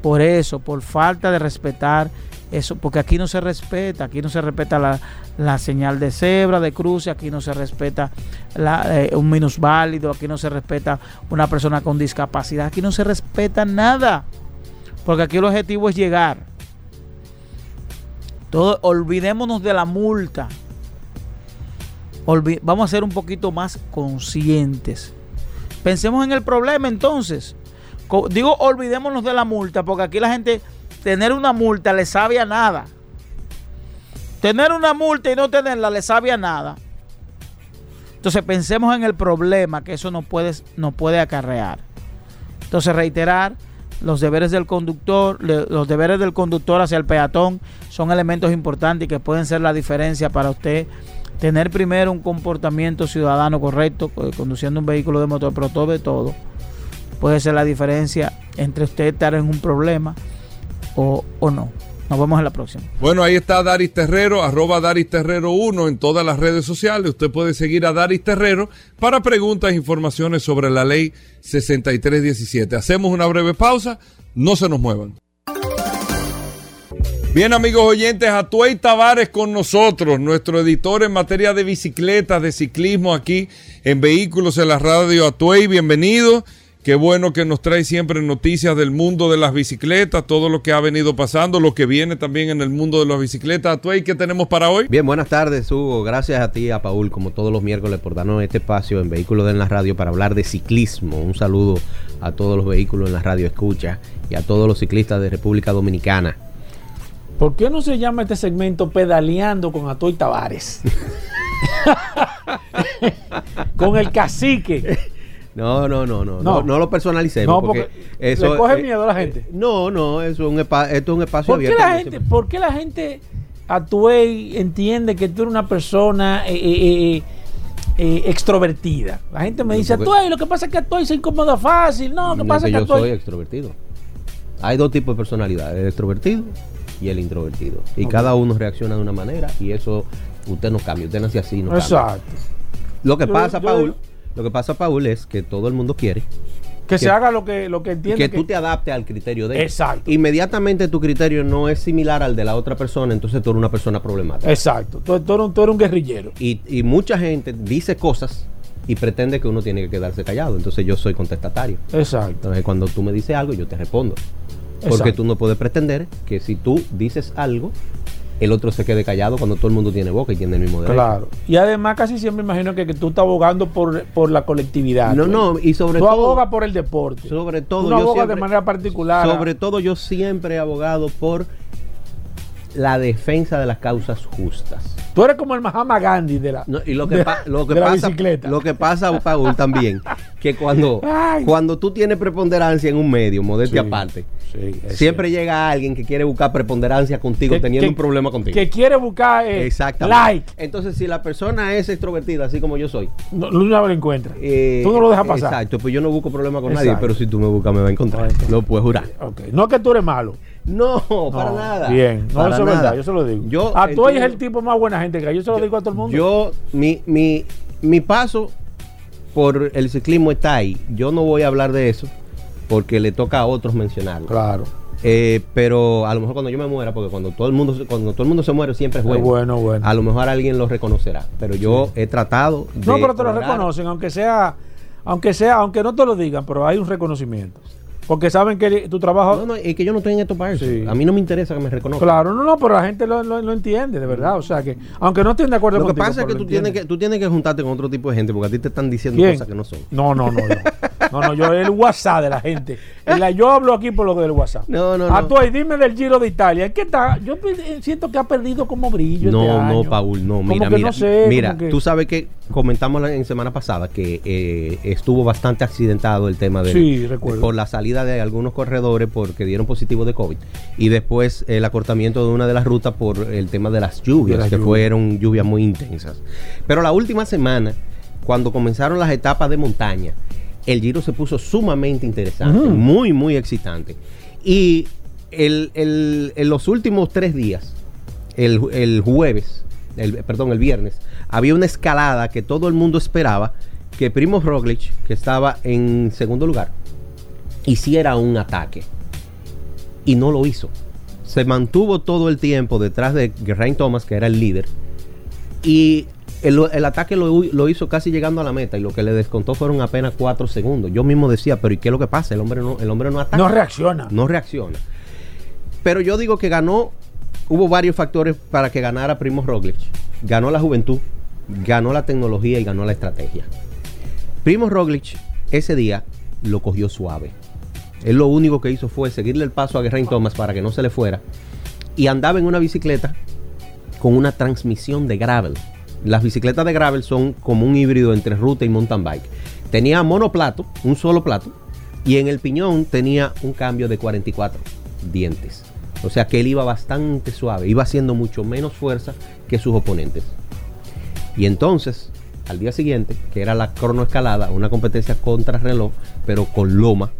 Por eso, por falta de respetar eso, porque aquí no se respeta, aquí no se respeta la, señal de cebra, de cruce, aquí no se respeta eh, un minusválido, aquí no se respeta una persona con discapacidad, aquí no se respeta nada, porque aquí el objetivo es llegar. Todo, olvidémonos de la multa. Vamos a ser un poquito más conscientes. Pensemos en el problema entonces. Digo, olvidémonos de la multa, porque aquí la gente tener una multa le sabe a nada. Tener una multa y no tenerla le sabe a nada. Entonces pensemos en el problema que eso nos puede, puede acarrear. Entonces reiterar, los deberes del conductor, los deberes del conductor hacia el peatón son elementos importantes y que pueden ser la diferencia para usted tener primero un comportamiento ciudadano correcto, conduciendo un vehículo de motor, pero todo de todo puede ser la diferencia entre usted estar en un problema o, no. Nos vemos en la próxima. Bueno, ahí está Daris Terrero, arroba Daris Terrero 1 en todas las redes sociales. Usted puede seguir a Daris Terrero para preguntas e informaciones sobre la ley 6317. Hacemos una breve pausa, no se nos muevan. Bien, amigos oyentes, Atuey Tavares con nosotros, nuestro editor en materia de bicicletas, de ciclismo aquí en Vehículos en la Radio Atuey. Bienvenido. Qué bueno que nos trae siempre noticias del mundo de las bicicletas, todo lo que ha venido pasando, lo que viene también en el mundo de las bicicletas. Atuey, ¿qué tenemos para hoy? Bien, buenas tardes, Hugo. Gracias a ti, a Paul, como todos los miércoles, por darnos este espacio en Vehículos en la Radio para hablar de ciclismo. Un saludo a todos los vehículos en la radio escucha y a todos los ciclistas de República Dominicana. ¿Por qué no se llama este segmento Pedaleando con Atuey Tavares? con el cacique. No, no, no, no, no, no, lo personalicemos. No, porque, eso, le coge eh, miedo a la gente. Eh, no, no, eso es un esto es un espacio ¿Por abierto. Qué la gente, ¿Por qué la gente y entiende que tú eres una persona eh, extrovertida? La gente me dice, Atuey, lo que pasa es que Atuey se incomoda fácil. No, lo que pasa es que, yo soy extrovertido. Hay dos tipos de personalidad, el extrovertido y el introvertido. Y cada uno reacciona de una manera y eso usted no cambia, usted nace así, no Exacto. Lo que pasa, Paul lo que pasa, Paul, es que todo el mundo quiere que, se haga lo que, lo que entiende. Que, tú te adaptes al criterio de él. Exacto. Inmediatamente tu criterio no es similar al de la otra persona, entonces tú eres una persona problemática. Exacto. Tú, eres, un, guerrillero. Y, y, mucha gente dice cosas y pretende que uno tiene que quedarse callado. Entonces yo soy contestatario. Exacto. Entonces cuando tú me dices algo, yo te respondo. Porque tú no puedes pretender que si tú dices algo, el otro se quede callado cuando todo el mundo tiene boca y tiene el mismo derecho. Claro. Y además casi siempre imagino que, tú estás abogando por, por la colectividad. No, no, y sobre todo... Tú abogas por el deporte. Sobre todo... Tú abogas de manera particular. Sobre todo yo siempre he abogado por la defensa de las causas justas. Tú eres como el Mahama Gandhi de la, y lo que, lo que pasa, bicicleta. Lo que pasa, Paul, también, que cuando, cuando tú tienes preponderancia en un medio, modestia aparte, siempre llega alguien que quiere buscar preponderancia contigo teniendo un problema contigo. Que quiere buscar eh, like. Entonces, si la persona es extrovertida, así como yo soy, no, no lo encuentra. Eh, tú no lo dejas pasar. Exacto, pues yo no busco problema con nadie, pero si tú me buscas, me va a encontrar. Lo puedes jurar. No es que tú eres malo. No, para nada. Bien, no, eso es verdad, yo se lo digo. Yo, a tú es el tipo más buena gente que yo se lo digo a todo el mundo. Yo, mi, mi, mi paso por el ciclismo está ahí. Yo no voy a hablar de eso porque le toca a otros mencionarlo. Claro. Eh, pero a lo mejor cuando yo me muera, porque cuando todo el mundo cuando todo el mundo se muere siempre es bueno. bueno, bueno. A lo mejor alguien lo reconocerá. Pero yo he tratado. No, pero te lo reconocen, aunque sea, aunque sea, aunque no te lo digan, pero hay un reconocimiento. Porque saben que tu trabajo. No, no, es que yo no estoy en esto para eso. A mí no me interesa que me reconozcan. Claro, no, no, pero la gente lo, lo, entiende, de verdad. O sea que, aunque no estén de acuerdo Lo que pasa es que tú, tienes que tú tienes que juntarte con otro tipo de gente porque a ti te están diciendo cosas que no son. No, no, no. No, no, yo el WhatsApp de la gente. yo hablo aquí por lo del WhatsApp. No, no, A tú ahí, dime del Giro de Italia. ¿Qué está? Yo siento que ha perdido como brillo. No, este no, Paul, no. Mira, mira. No sé, mira, tú sabes que comentamos en semana pasada que eh, estuvo bastante accidentado el tema de. Sí, recuerdo. Por la salida de algunos corredores porque dieron positivo de COVID. Y después el acortamiento de una de las rutas por el tema de las lluvias, que fueron lluvias muy intensas. Pero la última semana, cuando comenzaron las etapas de montaña, el Giro se puso sumamente interesante, muy, muy excitante. Y el, en los últimos tres días, el, jueves, el, perdón, el viernes, había una escalada que todo el mundo esperaba que Primo Roglic, que estaba en segundo lugar, hiciera un ataque. Y no lo hizo. Se mantuvo todo el tiempo detrás de Geraint Thomas, que era el líder. Y el, ataque lo, hizo casi llegando a la meta y lo que le descontó fueron apenas cuatro segundos. Yo mismo decía, pero ¿y qué es lo que pasa? El hombre no, el hombre no ataca. No reacciona. No reacciona. Pero yo digo que ganó, hubo varios factores para que ganara Primo Roglic. Ganó la juventud, ganó la tecnología y ganó la estrategia. Primo Roglic ese día lo cogió suave. Él lo único que hizo fue seguirle el paso a Geraint Thomas para que no se le fuera. Y andaba en una bicicleta con una transmisión de gravel. Las bicicletas de gravel son como un híbrido entre ruta y mountain bike. Tenía monoplato, un solo plato, y en el piñón tenía un cambio de 44 dientes. O sea que él iba bastante suave, iba haciendo mucho menos fuerza que sus oponentes. Y entonces, al día siguiente, que era la cronoescalada, una competencia contra reloj, pero con loma,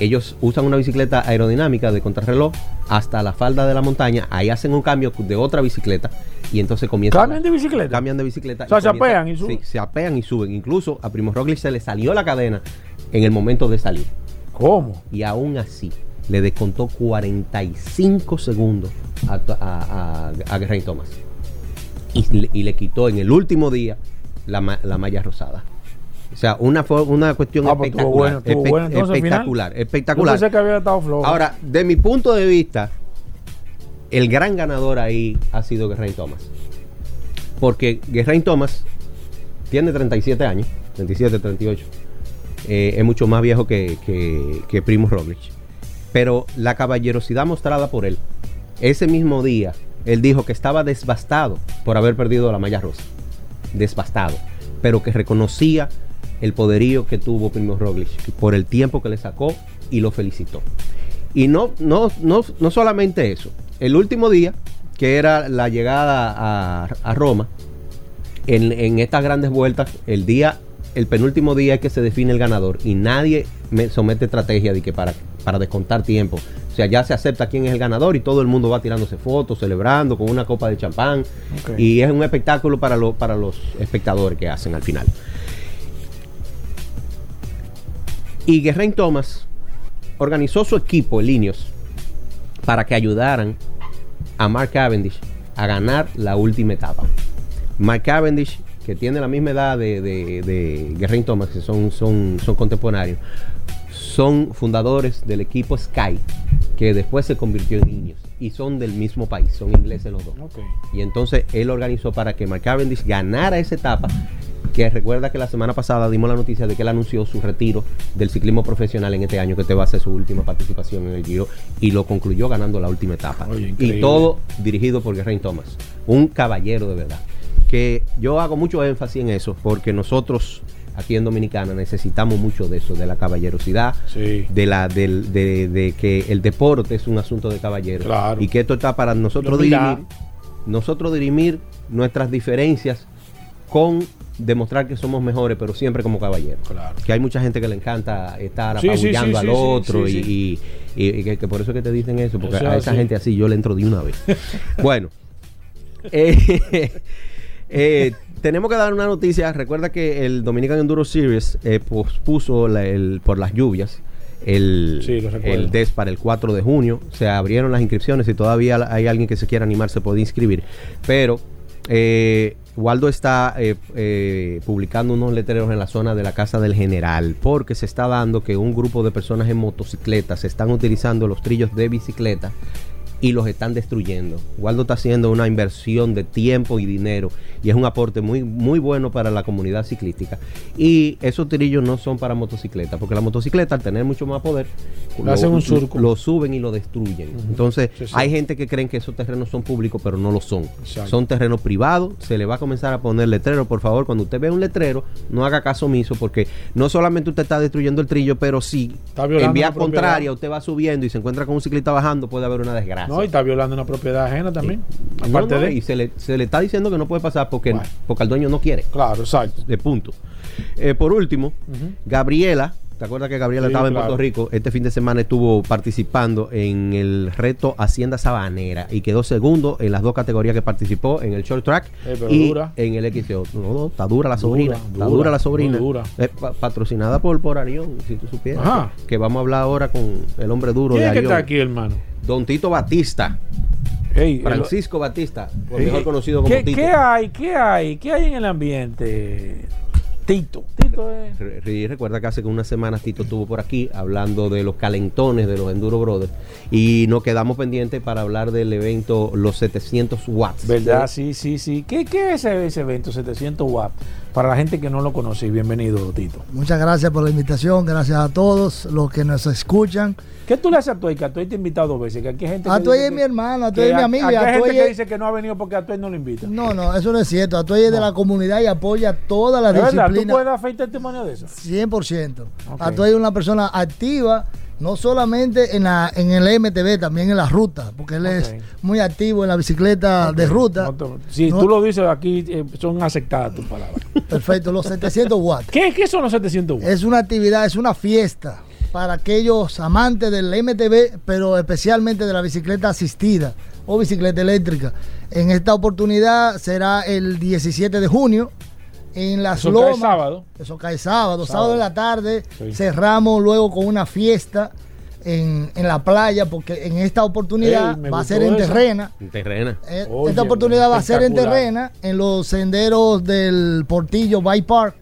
ellos usan una bicicleta aerodinámica de contrarreloj hasta la falda de la montaña, ahí hacen un cambio de otra bicicleta y entonces comienzan. ¿Cambian de bicicleta? Cambian de bicicleta. O sea, se apean y suben. Sí, se apean y suben. Incluso a Primo Roglic se le salió la cadena en el momento de salir. ¿Cómo? Y aún así le descontó 45 segundos a, a, a, Thomas. Y, le quitó en el último día la, la malla rosada. O sea, una, una cuestión ah, pues espectacular. espectacular, espectacular. Ahora, de mi punto de vista, el gran ganador ahí ha sido Geraint Thomas. Porque Geraint Thomas tiene 37 años, 37, 38. Eh, es mucho más viejo que, que, que Primo Roglic. Pero la caballerosidad mostrada por él, ese mismo día, él dijo que estaba desbastado por haber perdido la malla rosa. Desbastado. Pero que reconocía el poderío que tuvo Primo Roglic por el tiempo que le sacó y lo felicitó. Y no, no, no, no solamente eso. El último día, que era la llegada a, Roma, en, estas grandes vueltas, el día, el penúltimo día es que se define el ganador y nadie me somete estrategia de que para, para descontar tiempo. O sea, ya se acepta quién es el ganador y todo el mundo va tirándose fotos, celebrando con una copa de champán. Y es un espectáculo para, para los espectadores que hacen al final. Y Geraint Thomas organizó su equipo, el Ineos, para que ayudaran a Mark Cavendish a ganar la última etapa. Mark Cavendish, que tiene la misma edad de, de, Geraint Thomas, que son, son, son contemporáneos, son fundadores del equipo Sky, que después se convirtió en Ineos y son del mismo país, son ingleses los dos. Y entonces él organizó para que Mark Cavendish ganara esa etapa que recuerda que la semana pasada dimos la noticia de que él anunció su retiro del ciclismo profesional en este año, que te va a ser su última participación en el Giro, y lo concluyó ganando la última etapa. y todo dirigido por Geraint Thomas, un caballero de verdad. Que yo hago mucho énfasis en eso, porque nosotros aquí en Dominicana necesitamos mucho de eso, de la caballerosidad, de la de, que el deporte es un asunto de caballero y que esto está para nosotros dirimir, nosotros dirimir nuestras diferencias con demostrar que somos mejores, pero siempre como caballeros. Que hay mucha gente que le encanta estar apabullando al otro y, que, por eso que te dicen eso, porque a esa gente así yo le entro de una vez. bueno, eh, eh, tenemos que dar una noticia. Recuerda que el Dominican Enduro Series eh, pospuso el, por las lluvias el, el DES para el 4 de junio. Se abrieron las inscripciones. Si todavía hay alguien que se quiera animar, se puede inscribir. Pero eh, Waldo está eh, eh, publicando unos letreros en la zona de la Casa del General porque se está dando que un grupo de personas en motocicletas están utilizando los trillos de bicicleta y los están destruyendo. Waldo está haciendo una inversión de tiempo y dinero y es un aporte muy, muy bueno para la comunidad ciclística. Y esos trillos no son para motocicletas, porque la motocicleta al tener mucho más poder, lo, hacen un surco. lo suben y lo destruyen. Entonces, hay gente que creen que esos terrenos son públicos, pero no lo son. Son terrenos privados, se le va a comenzar a poner letrero. Por favor, cuando usted ve un letrero, no haga caso omiso, porque no solamente usted está destruyendo el trillo, pero si en vía contraria usted va subiendo y se encuentra con un ciclista bajando, puede haber una desgracia. No, y está violando una propiedad ajena también. Aparte de... Y se le, se le, está diciendo que no puede pasar porque, porque el dueño no quiere. Claro, exacto. De punto. Eh, por último, Gabriela ¿Te acuerdas que Gabriela estaba en Puerto Rico? Este fin de semana estuvo participando en el reto Hacienda Sabanera y quedó segundo en las dos categorías que participó, en el short track eh, y en el XCO. No, no, está dura la sobrina. está dura la sobrina. patrocinada por, por Arión, si tú supieras. Que vamos a hablar ahora con el hombre duro de Arión. ¿Quién está aquí, hermano? Don Tito Batista. Francisco Batista, mejor conocido como Tito. ¿Qué hay? ¿Qué hay? ¿Qué hay en el ambiente? Tito. Tito es... Recuerda que hace unas semanas Tito estuvo por aquí hablando de los calentones de los Enduro Brothers y nos quedamos pendientes para hablar del evento Los 700 Watts. ¿Verdad? Sí, sí, sí. ¿Qué, qué es ese evento 700 Watts? Para la gente que no lo conoce, bienvenido Tito. Muchas gracias por la invitación, gracias a todos los que nos escuchan. ¿Qué tú le haces a Atuey? Que Atuey te ha invitado dos veces. Que aquí hay gente Atuey es mi hermano, Atuey es mi amigo. Hay gente que dice que no ha venido porque Atuey no lo invita. No, no, eso no es cierto. Atuey es de la comunidad y apoya toda la disciplina. ¿Tú puedes dar fe testimonio de eso? 100%. Atuey es una persona activa no solamente en, la, en el MTV, también en la ruta, porque él es muy activo en la bicicleta de ruta. si tú lo dices aquí, eh, son aceptadas tus palabras. Perfecto, los 700 watts. ¿Qué, ¿Qué son los 700 watts? Es una actividad, es una fiesta para aquellos amantes del MTV, pero especialmente de la bicicleta asistida o bicicleta eléctrica. En esta oportunidad será el 17 de junio en las eso Cae sábado. Eso cae sábado, sábado, de la tarde. Cerramos luego con una fiesta en, la playa, porque en esta oportunidad va a ser en terrena. En terrena. Eh, esta oportunidad va a ser en terrena, en los senderos del Portillo Bike Park,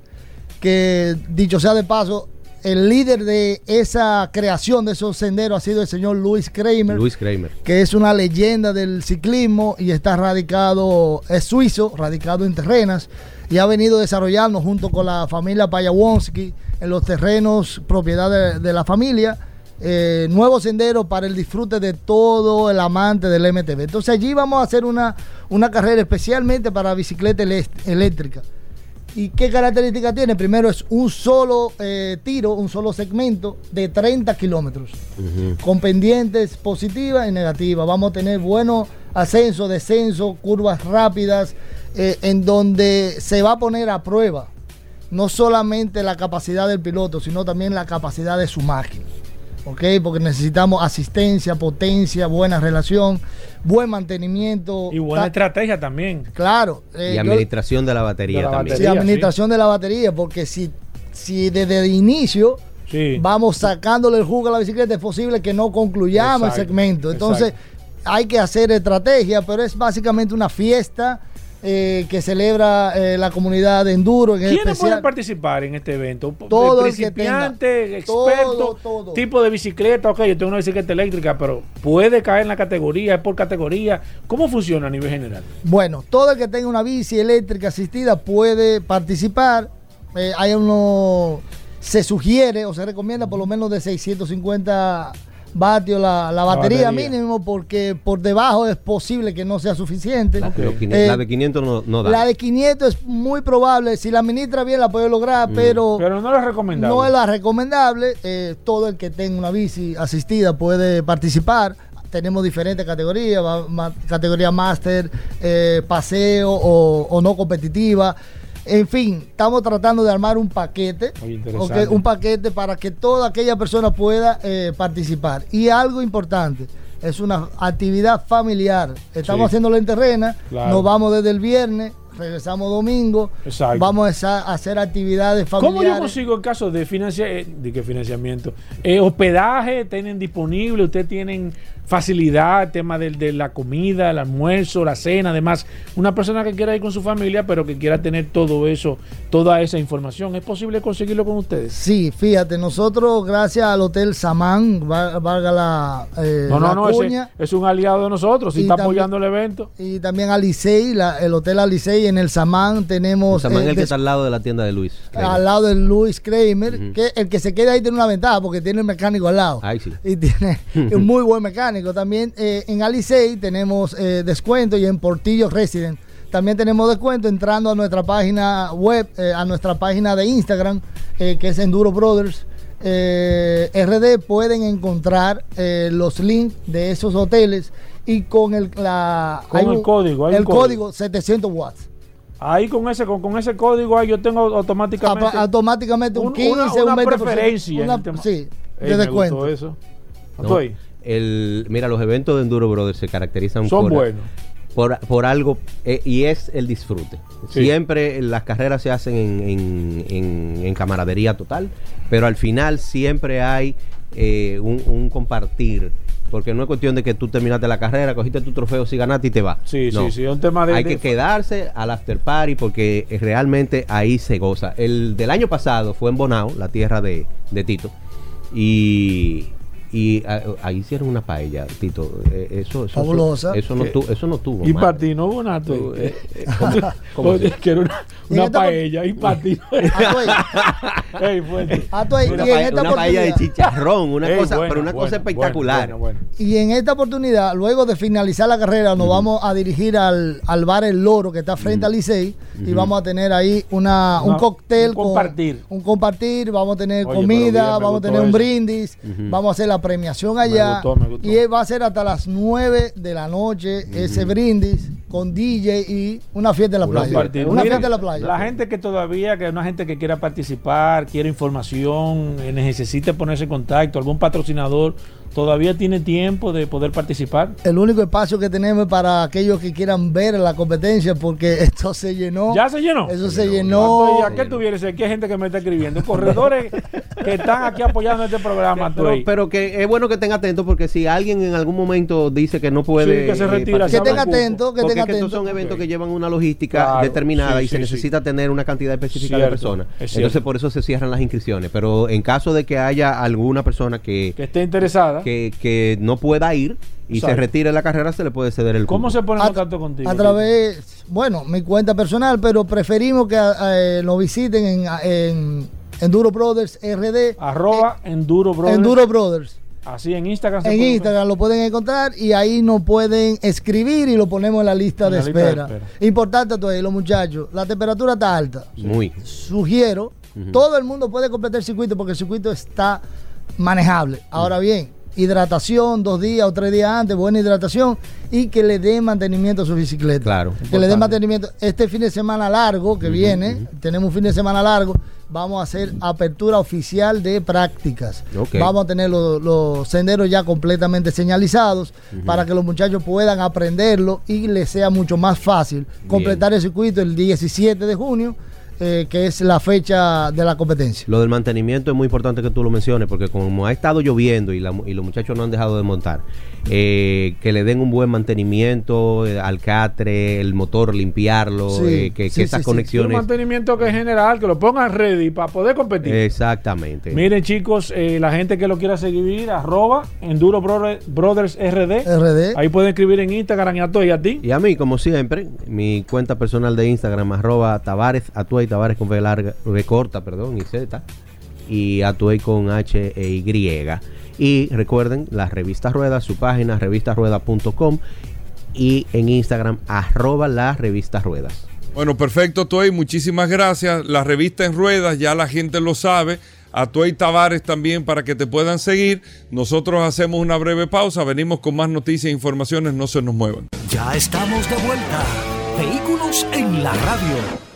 que dicho sea de paso, el líder de esa creación de esos senderos ha sido el señor Luis Kramer. Luis Kramer. Que es una leyenda del ciclismo y está radicado, es suizo, radicado en terrenas y ha venido desarrollando junto con la familia Payawonsky en los terrenos propiedad de, la familia. Eh, nuevos senderos para el disfrute de todo el amante del MTV. Entonces allí vamos a hacer una, una carrera especialmente para bicicleta eléctrica. ¿Y qué característica tiene? Primero es un solo eh, tiro, un solo segmento de 30 kilómetros, con pendientes positivas y negativas. Vamos a tener buenos ascensos, descensos, curvas rápidas, eh, en donde se va a poner a prueba no solamente la capacidad del piloto, sino también la capacidad de su máquina. ¿ok? Porque necesitamos asistencia, potencia, buena relación, buen mantenimiento. Y buena estrategia también. Claro. Eh, y administración de la batería también. sí, administración de la batería, porque si, si desde el inicio vamos sacándole el jugo a la bicicleta, es posible que no concluyamos el segmento. Entonces, hay que hacer estrategia, pero es básicamente una fiesta eh, que celebra eh, la comunidad de enduro. En ¿Quiénes pueden participar en este evento? Todo principiante, experto, tipo de bicicleta. Ok, yo tengo una bicicleta eléctrica, pero puede caer en la categoría, es por categoría. ¿Cómo funciona a nivel general? Bueno, todo el que tenga una bici eléctrica asistida puede participar. Eh, hay uno, se sugiere o se recomienda por lo menos de 650 vatios la, la, batería, mínimo porque por debajo es posible que no sea suficiente. la de 500 no, no, da. La de 500 es muy probable, si la administra bien la puede lograr, mm. pero, pero no es recomendable. No es la recomendable. Eh, todo el que tenga una bici asistida puede participar tenemos diferentes categorías, categoría máster, eh, paseo o, o, no competitiva. En fin, estamos tratando de armar un paquete, un paquete para que toda aquella persona pueda eh, participar. Y algo importante, es una actividad familiar. Estamos haciéndolo en terrena, nos vamos desde el viernes, regresamos domingo. Exacto. Vamos a hacer actividades familiares. ¿Cómo yo consigo en caso de, eh, de financiamiento? Eh, hospedaje tienen disponible, ustedes tienen facilidad, tema de, la comida, el almuerzo, la cena, además, una persona que quiera ir con su familia, pero que quiera tener todo eso, toda esa información, ¿es posible conseguirlo con ustedes? Sí, fíjate, nosotros, gracias al Hotel Samán, valga la. Eh, no, no, no, es un aliado de nosotros, y está apoyando el evento. Y también Alicey, el Hotel Alicey, en el Samán tenemos. El Samán es el que está al lado de la tienda de Luis. Al lado de Luis Kramer, que el que se queda ahí tiene una ventaja porque tiene el mecánico al lado. Ay, sí. Y tiene un muy buen mecánico. También eh, en Alicey tenemos eh, descuento y en Portillo Resident también tenemos descuento entrando a nuestra página web, eh, a nuestra página de Instagram, que es Enduro Brothers. RD pueden encontrar los links de esos hoteles y con el, la, con el código, el código. 700 watts. Ahí con ese con, ese código ahí yo tengo automáticamente automáticamente un, 15 una, una preferencia sí, de descuento. Eso. El, mira, los eventos de Enduro Brothers se caracterizan Son por, buenos. Por, algo, eh, y es el disfrute. Siempre las carreras se hacen en, camaradería total, pero al final siempre hay eh, un, compartir porque no es cuestión de que tú terminaste la carrera, cogiste tu trofeo, si ganaste y te vas. Sí, sí, sí, es un tema de... Hay que quedarse al after party porque realmente ahí se goza. El del año pasado fue en Bonao, la tierra de, de Tito, y y ah, ahí hicieron una paella, Tito. Eh, eso, eso, Fabulosa. Eso, no, tuvo, eso no tuvo. Y hubo nada. Eh, eh, ¿Cómo, que era una, una paella y para ti. Una, paella de chicharrón, una cosa, pero una cosa espectacular. y en esta oportunidad, luego de finalizar la carrera, nos vamos a dirigir al, al bar El Loro, que está frente al Licey, y vamos a tener ahí una, un cóctel. Un compartir. un compartir, vamos a tener comida, vamos a tener un brindis, vamos a hacer la premiación allá. Y va a ser hasta las 9 de la noche ese brindis con DJ y una fiesta en la playa. Una fiesta en la playa. La gente que todavía, que una gente que quiera participar, quiere información, eh, necesite ponerse en contacto, algún patrocinador, todavía tiene tiempo de poder participar. El único espacio que tenemos es para aquellos que quieran ver la competencia, porque esto se llenó. ¿Ya se llenó? Eso se llenó. ¿Y a qué tuvieras? Aquí hay gente que me está escribiendo. Corredores que están aquí apoyando este programa. Pero, que es bueno que estén atentos, porque si alguien en algún momento dice que no puede. que se retira. que estén atentos, que estén atentos. Estos son eventos que llevan una logística determinada y se necesita tener una cantidad específica de personas. Entonces, por eso se cierran las inscripciones. Pero en caso de que haya alguna persona que, que esté interesada que, no pueda ir y se retire la carrera, se le puede ceder el ¿Cómo se pone en contacto contigo? A través, bueno, mi cuenta personal, pero preferimos que eh, nos visiten en, en Enduro Brothers RD. Arroba Enduro Brothers. Enduro Brothers. Así en Instagram. en Instagram lo pueden encontrar y ahí nos pueden escribir y lo ponemos en la lista, de, espera. Importante todo los muchachos. La temperatura está alta. Muy. Sugiero, todo el mundo puede completar el circuito porque el circuito está manejable. Ahora bien, hidratación dos días o tres días antes, buena hidratación y que le dé mantenimiento a su bicicleta. Claro. Que le dé mantenimiento. Este fin de semana largo que viene, tenemos un fin de semana largo, vamos a hacer apertura oficial de prácticas. Vamos a tener los, senderos ya completamente señalizados para que los muchachos puedan aprenderlo y les sea mucho más fácil completar el circuito el 17 de junio eh, que es la fecha de la competencia. Lo del mantenimiento es muy importante que tú lo menciones, porque como ha estado lloviendo y, y los muchachos no han dejado de montar, eh, que le den un buen mantenimiento eh, al catre, el motor, limpiarlo, eh, que, esas conexiones. Un mantenimiento que es general, que lo pongan ready para poder competir. Exactamente. Miren, chicos, la gente que lo quiera seguir, arroba Enduro Brothers RD. RD. Ahí pueden escribir en Instagram y a, y a ti. Y a mí, como siempre, mi cuenta personal de Instagram, arroba Tavares, y Tavares con V larga, V corta, perdón, y Z. Y Atuey con H e Y. Y recuerden, la revista Rueda, su página revistasrueda.com y en Instagram arroba la revista Ruedas. Bueno, perfecto, Tuey, muchísimas gracias. La revista en ruedas, ya la gente lo sabe. A Tuey Tavares también para que te puedan seguir. Nosotros hacemos una breve pausa, venimos con más noticias e informaciones, no se nos muevan. Ya estamos de vuelta. Vehículos en la radio.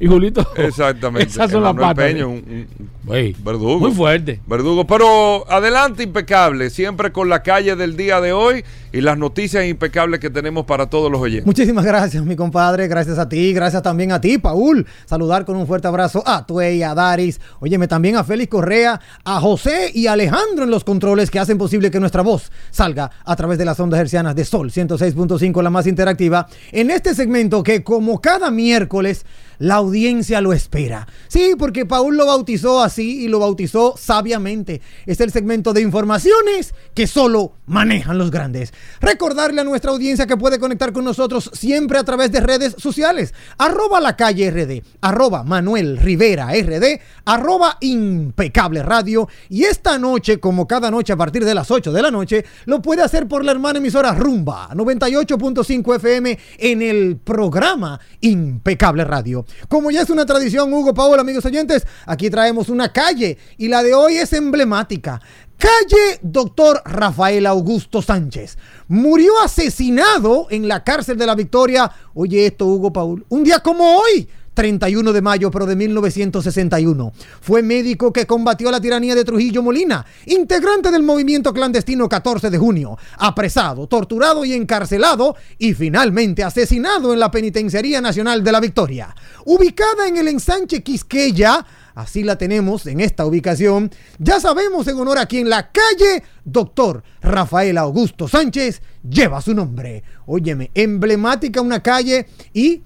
y Julito. Exactamente. Esas son las patas. Peña, un, verdugo. Muy fuerte. Verdugo. Pero adelante, impecable. Siempre con la calle del día de hoy y las noticias impecables que tenemos para todos los oyentes. Muchísimas gracias, mi compadre. Gracias a ti. Gracias también a ti, Paul. Saludar con un fuerte abrazo a Tuey, a Daris. Óyeme también a Félix Correa, a José y a Alejandro en los controles que hacen posible que nuestra voz salga a través de las ondas hercianas de Sol 106.5, la más interactiva, en este segmento que, como cada miércoles, la audiencia lo espera. Sí, porque Paul lo bautizó así y lo bautizó sabiamente. Es el segmento de informaciones que solo manejan los grandes. Recordarle a nuestra audiencia que puede conectar con nosotros siempre a través de redes sociales. Arroba la calle RD, arroba Manuel Rivera RD, arroba impecable radio. Y esta noche, como cada noche a partir de las 8 de la noche, lo puede hacer por la hermana emisora Rumba 98.5 FM en el programa Impecable Radio. Como ya es una tradición, Hugo Paola, amigos oyentes, aquí traemos una calle y la de hoy es emblemática. Calle Doctor Rafael Augusto Sánchez. Murió asesinado en la cárcel de la Victoria. Oye esto, Hugo Paul. Un día como hoy, 31 de mayo, pero de 1961. Fue médico que combatió la tiranía de Trujillo Molina, integrante del movimiento clandestino 14 de junio, apresado, torturado y encarcelado y finalmente asesinado en la Penitenciaría Nacional de la Victoria. Ubicada en el ensanche Quisqueya, así la tenemos en esta ubicación, ya sabemos en honor a quien la calle Doctor Rafael Augusto Sánchez lleva su nombre. Óyeme, emblemática una calle y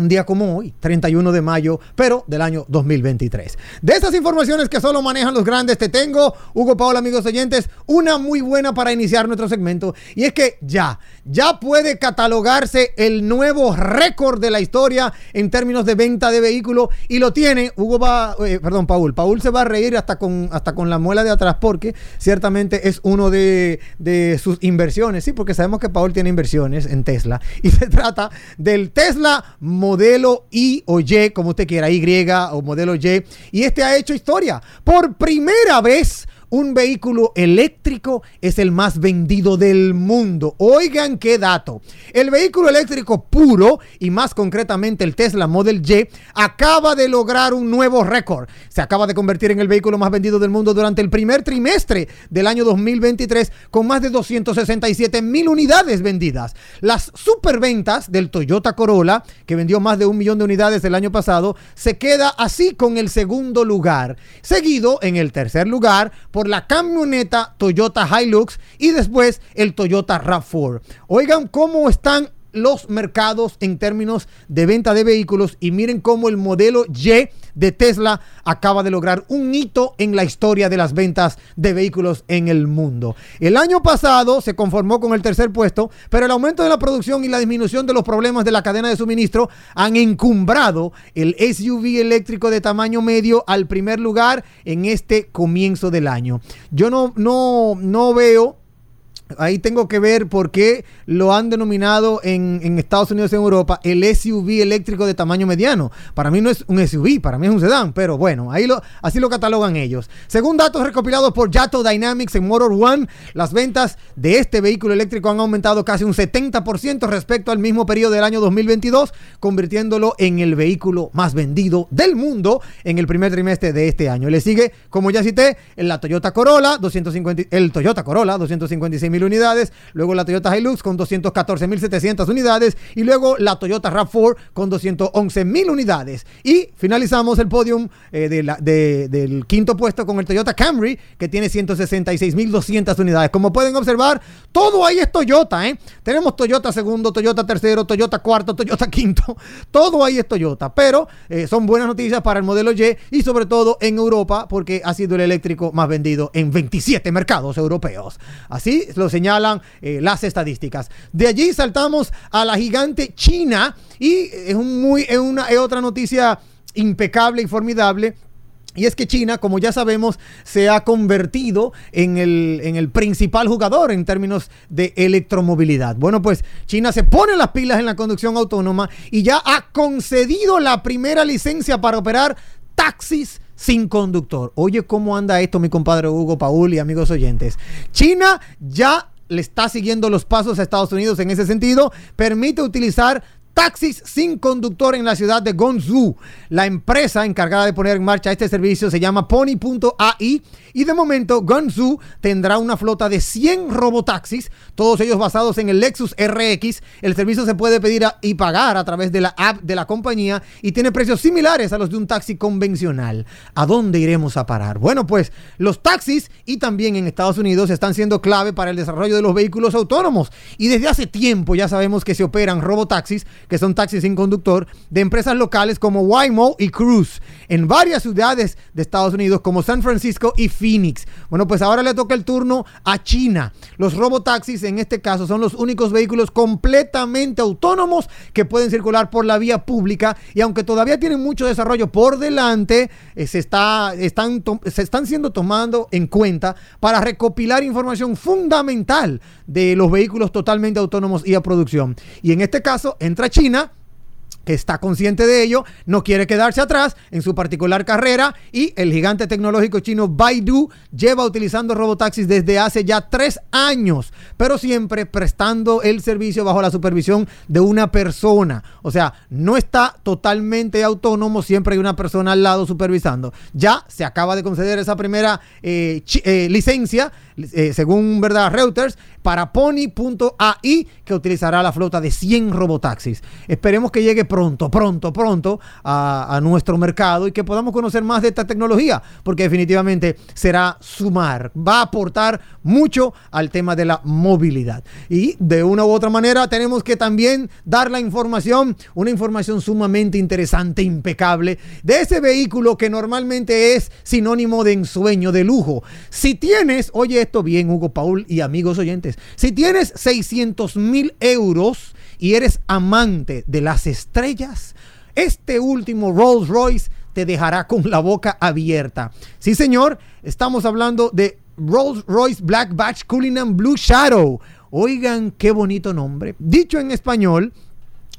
un día como hoy, 31 de mayo, pero del año 2023. De esas informaciones que solo manejan los grandes, te tengo, Hugo Paola, amigos oyentes, una muy buena para iniciar nuestro segmento. Y es que ya, ya puede catalogarse el nuevo récord de la historia en términos de venta de vehículos. Y lo tiene, Hugo va, eh, perdón, Paul. Paul se va a reír hasta con, hasta con la muela de atrás porque ciertamente es uno de, de sus inversiones. Sí, porque sabemos que Paul tiene inversiones en Tesla. Y se trata del Tesla modelo I o Y, como usted quiera, Y o modelo Y. Y este ha hecho historia. Por primera vez un vehículo eléctrico es el más vendido del mundo. Oigan qué dato. El vehículo eléctrico puro, y más concretamente el Tesla Model Y, acaba de lograr un nuevo récord. Se acaba de convertir en el vehículo más vendido del mundo durante el primer trimestre del año 2023 con más de 267 mil unidades vendidas. Las superventas del Toyota Corolla, que vendió más de un millón de unidades el año pasado, se queda así con el segundo lugar. Seguido en el tercer lugar por la camioneta Toyota Hilux y después el Toyota RAV4. Oigan cómo están los mercados en términos de venta de vehículos y miren cómo el modelo Y de Tesla acaba de lograr un hito en la historia de las ventas de vehículos en el mundo. El año pasado se conformó con el tercer puesto, pero el aumento de la producción y la disminución de los problemas de la cadena de suministro han encumbrado el SUV eléctrico de tamaño medio al primer lugar en este comienzo del año. Yo no, no, no veo Ahí tengo que ver por qué lo han denominado en, Estados Unidos y en Europa el SUV eléctrico de tamaño mediano. Para mí no es un SUV, para mí es un sedán, pero bueno, ahí lo, así lo catalogan ellos. Según datos recopilados por Yato Dynamics en Motor One, las ventas de este vehículo eléctrico han aumentado casi un 70% respecto al mismo periodo del año 2022, convirtiéndolo en el vehículo más vendido del mundo en el primer trimestre de este año. Le sigue, como ya cité, la Toyota Corolla, 250, el Toyota Corolla, 256 mil unidades, luego la Toyota Hilux con 214.700 unidades y luego la Toyota RAV4 con 211.000 unidades. Y finalizamos el podium eh, del quinto puesto con el Toyota Camry que tiene 166.200 unidades. Como pueden observar, todo ahí es Toyota. ¿eh? Tenemos Toyota segundo, Toyota tercero, Toyota cuarto, Toyota quinto. Todo ahí es Toyota. Pero eh, son buenas noticias para el modelo Y y sobre todo en Europa porque ha sido el eléctrico más vendido en 27 mercados europeos. Así lo señalan eh, las estadísticas. De allí saltamos a la gigante China y es, un muy, es una, es otra noticia impecable y formidable y es que China, como ya sabemos, se ha convertido en el, en el, principal jugador en términos de electromovilidad. Bueno, pues China se pone las pilas en la conducción autónoma y ya ha concedido la primera licencia para operar taxis sin conductor. Oye, ¿cómo anda esto, mi compadre Hugo Paul y amigos oyentes? China ya le está siguiendo los pasos a Estados Unidos en ese sentido, permite utilizar taxis sin conductor en la ciudad de Gonzhou. La empresa encargada de poner en marcha este servicio se llama Pony.ai y de momento Gonzhou tendrá una flota de 100 robotaxis, todos ellos basados en el Lexus RX. El servicio se puede pedir y pagar a través de la app de la compañía y tiene precios similares a los de un taxi convencional. ¿A dónde iremos a parar? Bueno, pues los taxis y también en Estados Unidos están siendo clave para el desarrollo de los vehículos autónomos y desde hace tiempo ya sabemos que se operan robotaxis que son taxis sin conductor, de empresas locales como Waymo y Cruise, en varias ciudades de Estados Unidos como San Francisco y Phoenix. Bueno, pues ahora le toca el turno a China. Los robotaxis en este caso son los únicos vehículos completamente autónomos que pueden circular por la vía pública y aunque todavía tienen mucho desarrollo por delante, eh, se, está, están, se están siendo tomando en cuenta para recopilar información fundamental de los vehículos totalmente autónomos y a producción. Y en este caso entra China que está consciente de ello, no quiere quedarse atrás en su particular carrera y el gigante tecnológico chino Baidu lleva utilizando robotaxis desde hace ya tres años, pero siempre prestando el servicio bajo la supervisión de una persona. O sea, no está totalmente autónomo, siempre hay una persona al lado supervisando. Ya se acaba de conceder esa primera eh, eh, licencia, eh, según verdad Reuters, para Pony.ai, que utilizará la flota de 100 robotaxis. Esperemos que llegue pronto, pronto, pronto a, nuestro mercado y que podamos conocer más de esta tecnología, porque definitivamente será sumar, va a aportar mucho al tema de la movilidad. Y de una u otra manera tenemos que también dar la información, una información sumamente interesante, impecable, de ese vehículo que normalmente es sinónimo de ensueño, de lujo. Si tienes, oye bien, Hugo Paul y amigos oyentes, si tienes 600 mil euros y eres amante de las estrellas, este último Rolls Royce te dejará con la boca abierta. Sí, señor, estamos hablando de Rolls Royce Black Batch Cullinan Blue Shadow. Oigan qué bonito nombre. Dicho en español,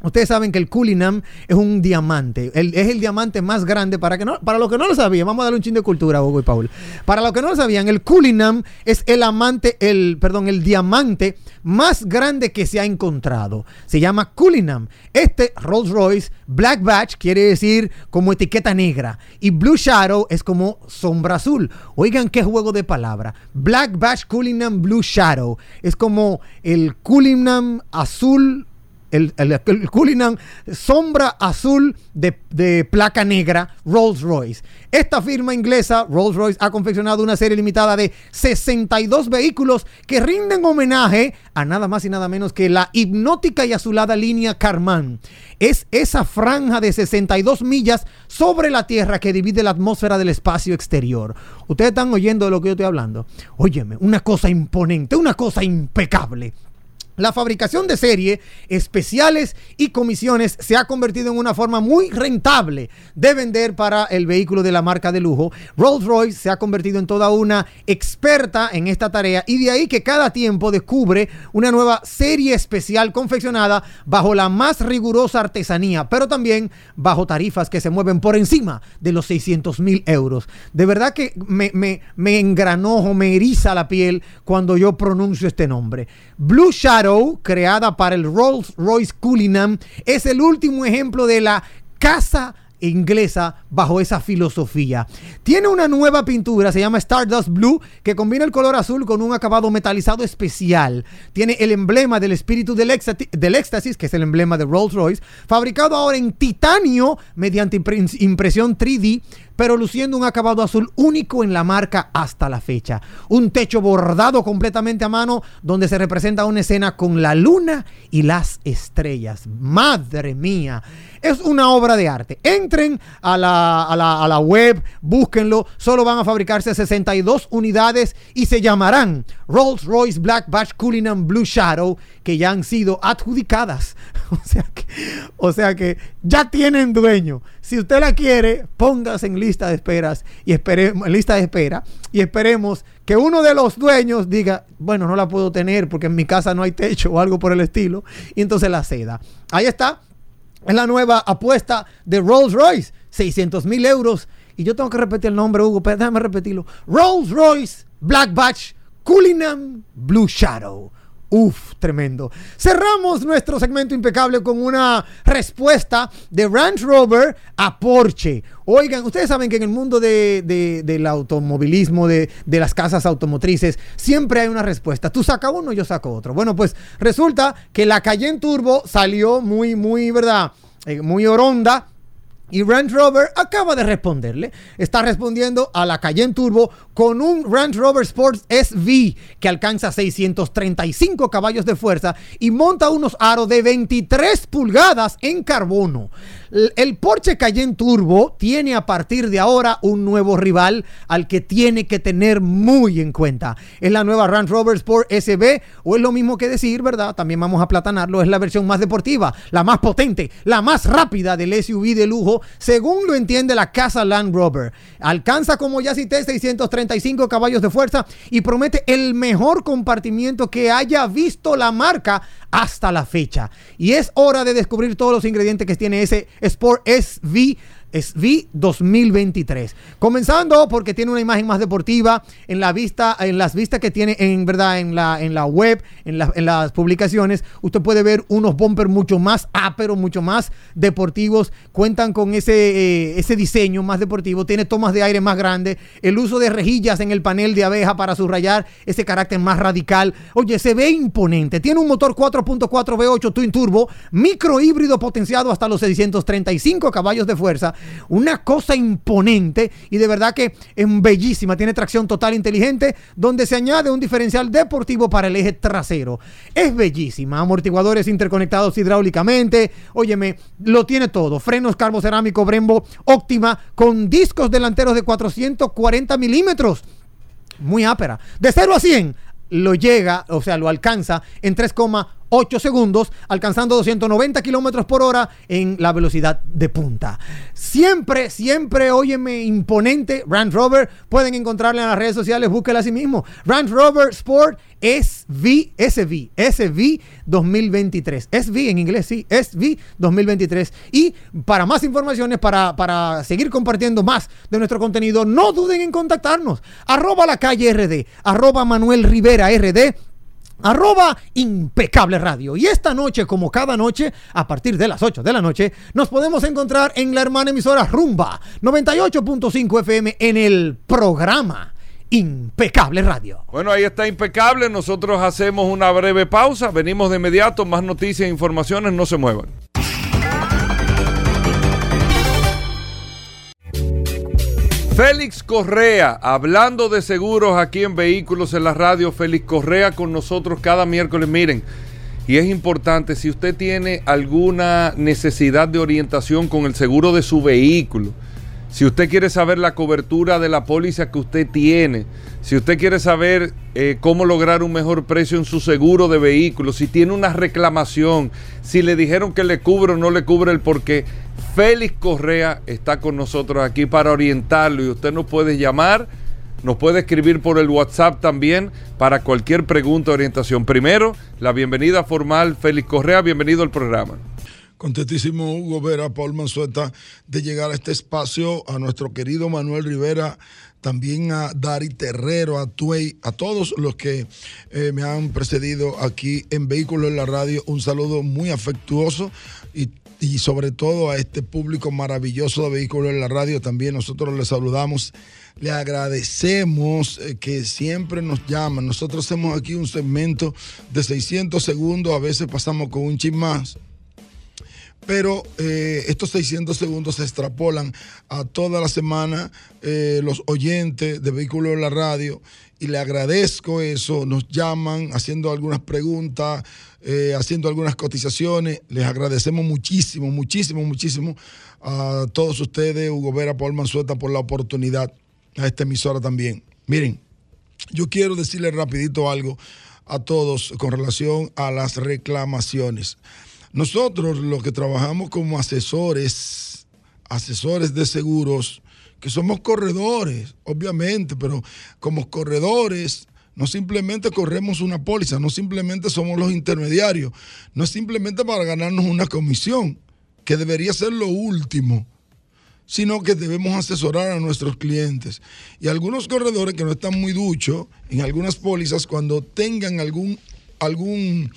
Ustedes saben que el Cullinan es un diamante. es el diamante más grande. Para, que para los que no lo sabían, vamos a darle un chin de cultura Hugo y Paul. Para los que no lo sabían, el Cullinan es el amante, el, perdón, el diamante más grande que se ha encontrado. Se llama Cullinan. Este Rolls Royce Black Batch quiere decir como etiqueta negra. Y Blue Shadow es como sombra azul. Oigan qué juego de palabra. Black Batch Cullinan Blue Shadow. Es como el Cullinan azul el, el, Cullinan sombra azul de, placa negra Rolls Royce. Esta firma inglesa, Rolls Royce, ha confeccionado una serie limitada de 62 vehículos que rinden homenaje a nada más y nada menos que la hipnótica y azulada línea Carman. Es esa franja de 62 millas sobre la Tierra que divide la atmósfera del espacio exterior. Ustedes están oyendo de lo que yo estoy hablando. Óyeme, una cosa imponente, una cosa impecable. La fabricación de serie, especiales y comisiones se ha convertido en una forma muy rentable de vender para el vehículo de la marca de lujo. Rolls-Royce se ha convertido en toda una experta en esta tarea y de ahí que cada tiempo descubre una nueva serie especial confeccionada bajo la más rigurosa artesanía, pero también bajo tarifas que se mueven por encima de los 600 mil euros. De verdad que me, me, me engranojo, me eriza la piel cuando yo pronuncio este nombre. Blue Shadow, creada para el Rolls Royce Cullinan, es el último ejemplo de la casa inglesa bajo esa filosofía. Tiene una nueva pintura, se llama Stardust Blue, que combina el color azul con un acabado metalizado especial. Tiene el emblema del espíritu del, del éxtasis, que es el emblema de Rolls Royce, fabricado ahora en titanio mediante impresión 3D pero luciendo un acabado azul único en la marca hasta la fecha. Un techo bordado completamente a mano donde se representa una escena con la luna y las estrellas. Madre mía, es una obra de arte. Entren a la, a la, web, búsquenlo. Solo van a fabricarse 62 unidades y se llamarán Rolls Royce Black Batch Cullinan Blue Shadow, que ya han sido adjudicadas. O sea que, o sea que ya tienen dueño. Si usted la quiere, póngase en lista de esperas y esperemos, lista de espera y esperemos que uno de los dueños diga, bueno, no la puedo tener porque en mi casa no hay techo o algo por el estilo, y entonces la ceda. Ahí está. Es la nueva apuesta de Rolls Royce. 600 mil euros y yo tengo que repetir el nombre, Hugo, pero déjame repetirlo. Rolls Royce Black Batch Cullinan Blue Shadow. Uf, tremendo. Cerramos nuestro segmento impecable con una respuesta de Range Rover a Porsche. Oigan, ustedes saben que en el mundo del automovilismo, de, las casas automotrices, siempre hay una respuesta. Tú sacas uno, yo saco otro. Bueno, pues resulta que la Cayenne Turbo salió muy, muy, ¿verdad? Eh, muy oronda y Range Rover acaba de responderle. Está respondiendo a la Cayenne Turbo con un Range Rover Sports SV que alcanza 635 caballos de fuerza y monta unos aros de 23 pulgadas en carbono. El Porsche Cayenne Turbo tiene a partir de ahora un nuevo rival al que tiene que tener muy en cuenta. Es la nueva Range Rover Sport SB o es lo mismo que decir, ¿verdad? También vamos a platanarlo, es la versión más deportiva, la más potente, la más rápida del SUV de lujo, según lo entiende la casa Land Rover. Alcanza, como ya cité, 635 caballos de fuerza y promete el mejor compartimiento que haya visto la marca hasta la fecha. Y es hora de descubrir todos los ingredientes que tiene ese Sport SV SV 2023. Comenzando porque tiene una imagen más deportiva en la vista, en las vistas que tiene en verdad en la, en la web, en, las publicaciones. Usted puede ver unos bumpers mucho más áperos, mucho más deportivos. Cuentan con ese, eh, ese diseño más deportivo. Tiene tomas de aire más grandes. El uso de rejillas en el panel de abeja para subrayar ese carácter más radical. Oye, se ve imponente. Tiene un motor 4.4 V8 Twin Turbo, micro híbrido potenciado hasta los 635 caballos de fuerza una cosa imponente y de verdad que es bellísima. Tiene tracción total inteligente donde se añade un diferencial deportivo para el eje trasero. Es bellísima. Amortiguadores interconectados hidráulicamente. Óyeme, lo tiene todo. Frenos carbocerámico Brembo óptima con discos delanteros de 440 milímetros. Muy ápera. De 0 a 100 lo llega, o sea, lo alcanza en 3,1 8 segundos, alcanzando 290 kilómetros por hora en la velocidad de punta. Siempre, siempre, óyeme, imponente Range Rover. Pueden encontrarla en las redes sociales, búsquela a sí mismo. Range Rover Sport SV, SV, SV 2023. SV en inglés, sí, SV 2023. Y para más informaciones, para, para seguir compartiendo más de nuestro contenido, no duden en contactarnos. Arroba la calle RD, arroba Manuel Rivera RD arroba impecable radio. Y esta noche, como cada noche, a partir de las 8 de la noche, nos podemos encontrar en la hermana emisora Rumba 98.5 FM en el programa. Impecable Radio. Bueno, ahí está Impecable. Nosotros hacemos una breve pausa. Venimos de inmediato. Más noticias e informaciones. No se muevan. Félix Correa, hablando de seguros aquí en Vehículos en la Radio, Félix Correa con nosotros cada miércoles. Miren, y es importante, si usted tiene alguna necesidad de orientación con el seguro de su vehículo, si usted quiere saber la cobertura de la póliza que usted tiene, si usted quiere saber eh, cómo lograr un mejor precio en su seguro de vehículo, si tiene una reclamación, si le dijeron que le cubre o no le cubre el porqué, Félix Correa está con nosotros aquí para orientarlo y usted nos puede llamar, nos puede escribir por el WhatsApp también para cualquier pregunta o orientación. Primero, la bienvenida formal, Félix Correa, bienvenido al programa. Contentísimo Hugo Vera, Paul Manzueta, de llegar a este espacio, a nuestro querido Manuel Rivera, también a Dari Terrero, a Tuey, a todos los que eh, me han precedido aquí en Vehículos en la Radio. Un saludo muy afectuoso y y sobre todo a este público maravilloso de Vehículos en la Radio. También nosotros les saludamos, le agradecemos eh, que siempre nos llaman. Nosotros hacemos aquí un segmento de 600 segundos, a veces pasamos con un chip más. Pero eh, estos 600 segundos se extrapolan a toda la semana eh, los oyentes de Vehículos en la Radio y le agradezco eso. Nos llaman haciendo algunas preguntas, eh, haciendo algunas cotizaciones. Les agradecemos muchísimo, muchísimo, muchísimo a todos ustedes, Hugo Vera, Paul Manzueta, por la oportunidad, a esta emisora también. Miren, yo quiero decirle rapidito algo a todos con relación a las reclamaciones. Nosotros los que trabajamos como asesores, asesores de seguros, que somos corredores, obviamente, pero como corredores no simplemente corremos una póliza, no simplemente somos los intermediarios, no es simplemente para ganarnos una comisión, que debería ser lo último. sino que debemos asesorar a nuestros clientes. Y algunos corredores que no están muy duchos en algunas pólizas, cuando tengan algún, algún,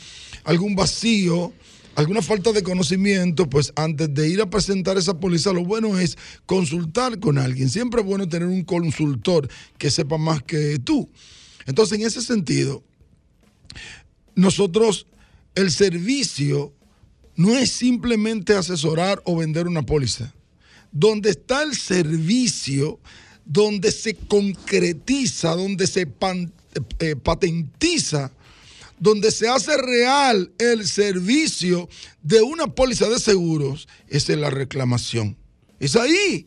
algún vacío, alguna falta de conocimiento, pues antes de ir a presentar esa póliza, lo bueno es consultar con alguien. Siempre es bueno tener un consultor que sepa más que tú. Entonces, en ese sentido, nosotros, el servicio no es simplemente asesorar o vender una póliza. Donde está el servicio, donde se concretiza, donde se eh, patentiza, donde se hace real el servicio de una póliza de seguros, es en la reclamación. Es ahí.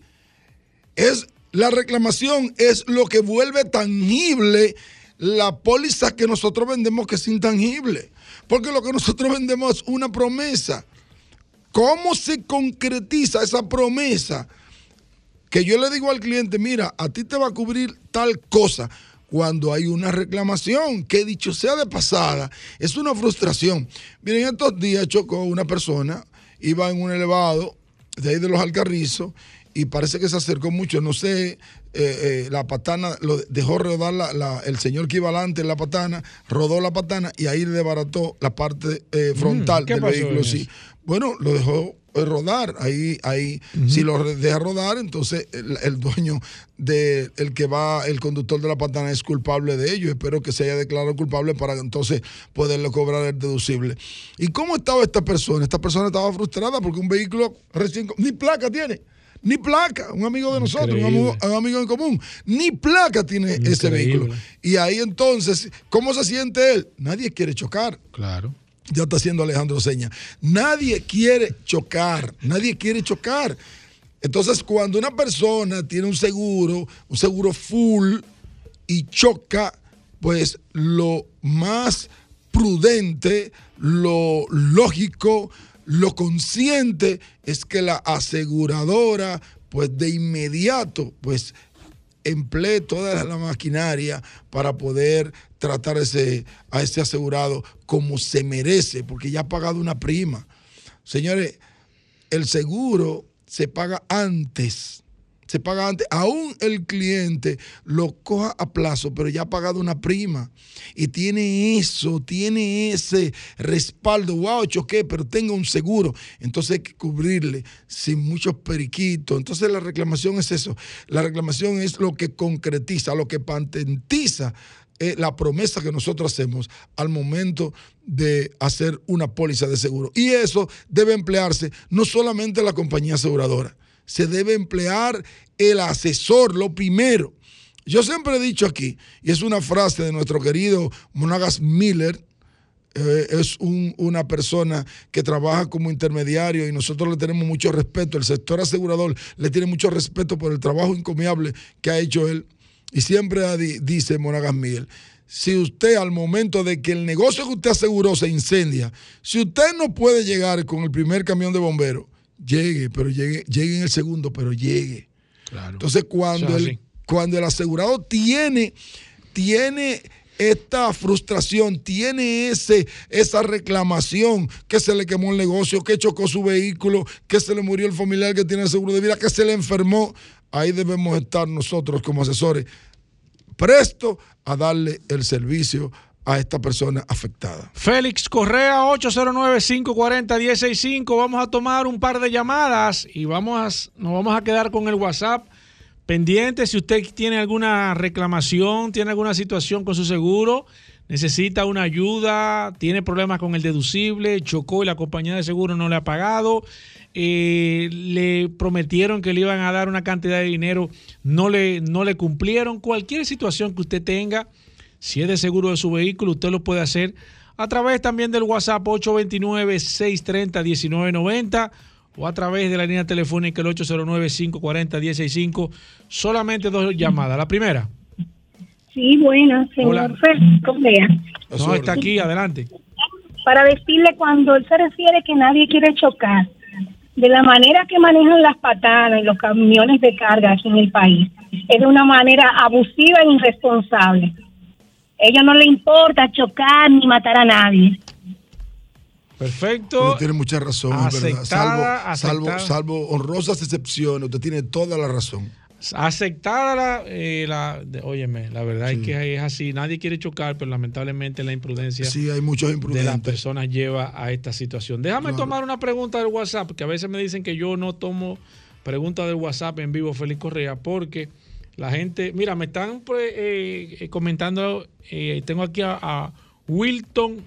Es la reclamación es lo que vuelve tangible la póliza que nosotros vendemos que es intangible. Porque lo que nosotros vendemos es una promesa. ¿Cómo se concretiza esa promesa? Que yo le digo al cliente, mira, a ti te va a cubrir tal cosa cuando hay una reclamación, que dicho sea de pasada, es una frustración. Miren, estos días chocó una persona, iba en un elevado de ahí de los Alcarrizos y parece que se acercó mucho, no sé, eh, eh, la patana, lo dejó rodar el señor que iba adelante en la patana, rodó la patana y ahí le desbarató la parte eh, mm, frontal del vehículo. Sí. Bueno, lo dejó rodar. Ahí, ahí, si lo deja rodar, entonces el, dueño de el que va, el conductor de la patana es culpable de ello. Espero que se haya declarado culpable para entonces poderle cobrar el deducible. ¿Y cómo estaba esta persona? Esta persona estaba frustrada porque un vehículo recién ni placa tiene ni placa, un amigo de nosotros, un amigo, en común, ni placa tiene ese vehículo. Y ahí entonces, ¿cómo se siente él? Nadie quiere chocar. Claro. Ya está haciendo Alejandro Seña. Nadie quiere chocar, nadie quiere chocar. Entonces, cuando una persona tiene un seguro, un seguro full y choca, pues lo más prudente, lo lógico, lo consciente es que la aseguradora, pues de inmediato, pues emplee toda la maquinaria para poder tratar ese, a ese asegurado como se merece, porque ya ha pagado una prima. Señores, el seguro se paga antes se paga antes. Aún el cliente lo coja a plazo, pero ya ha pagado una prima. Y tiene eso, tiene ese respaldo. Wow, choqué, pero tenga un seguro. Entonces hay que cubrirle sin muchos periquitos. Entonces la reclamación es eso. La reclamación es lo que concretiza, lo que patentiza eh, la promesa que nosotros hacemos al momento de hacer una póliza de seguro. Y eso debe emplearse no solamente la compañía aseguradora se debe emplear el asesor, lo primero. Yo siempre he dicho aquí, y es una frase de nuestro querido Monagas Miller, eh, es una persona que trabaja como intermediario y nosotros le tenemos mucho respeto, el sector asegurador le tiene mucho respeto por el trabajo encomiable que ha hecho él. Y siempre dice Monagas Miller, si usted al momento de que el negocio que usted aseguró se incendia, si usted no puede llegar con el primer camión de bomberos, llegue, pero llegue, llegue en el segundo, pero llegue. Entonces, cuando, el, cuando el asegurado tiene, tiene esta frustración, tiene ese, esa reclamación, que se le quemó el negocio, que chocó su vehículo, que se le murió el familiar que tiene el seguro de vida, que se le enfermó, ahí debemos estar nosotros como asesores presto a darle el servicio a esta persona afectada. Félix Correa, 809-540-165. Vamos a tomar un par de llamadas y vamos a, nos vamos a quedar con el WhatsApp pendiente. Si usted tiene alguna reclamación, tiene alguna situación con su seguro, necesita una ayuda, tiene problemas con el deducible, chocó y la compañía de seguro no le ha pagado, eh, le prometieron que le iban a dar una cantidad de dinero, no le, no le cumplieron. Cualquier situación que usted tenga si es de seguro de su vehículo, usted lo puede hacer a través también del WhatsApp 829-630-1990 o a través de la línea telefónica el 809-540-165. Solamente dos llamadas. La primera. Sí, buenas, señor Félix No, está aquí, adelante. Para decirle cuando él se refiere que nadie quiere chocar, de la manera que manejan las patadas y los camiones de carga aquí en el país, es de una manera abusiva e irresponsable ellos no le importa chocar ni matar a nadie. Perfecto. Usted tiene mucha razón, es verdad. Salvo, salvo, salvo honrosas excepciones, usted tiene toda la razón. Aceptada la, eh, la óyeme, la verdad es que es así. Nadie quiere chocar, pero lamentablemente la imprudencia sí, hay muchos de las personas lleva a esta situación. Déjame tomar una pregunta del WhatsApp, que a veces me dicen que yo no tomo preguntas del WhatsApp en vivo, Félix Correa, porque la gente, mira, me están pues, eh, eh, comentando, tengo aquí a, Wilton,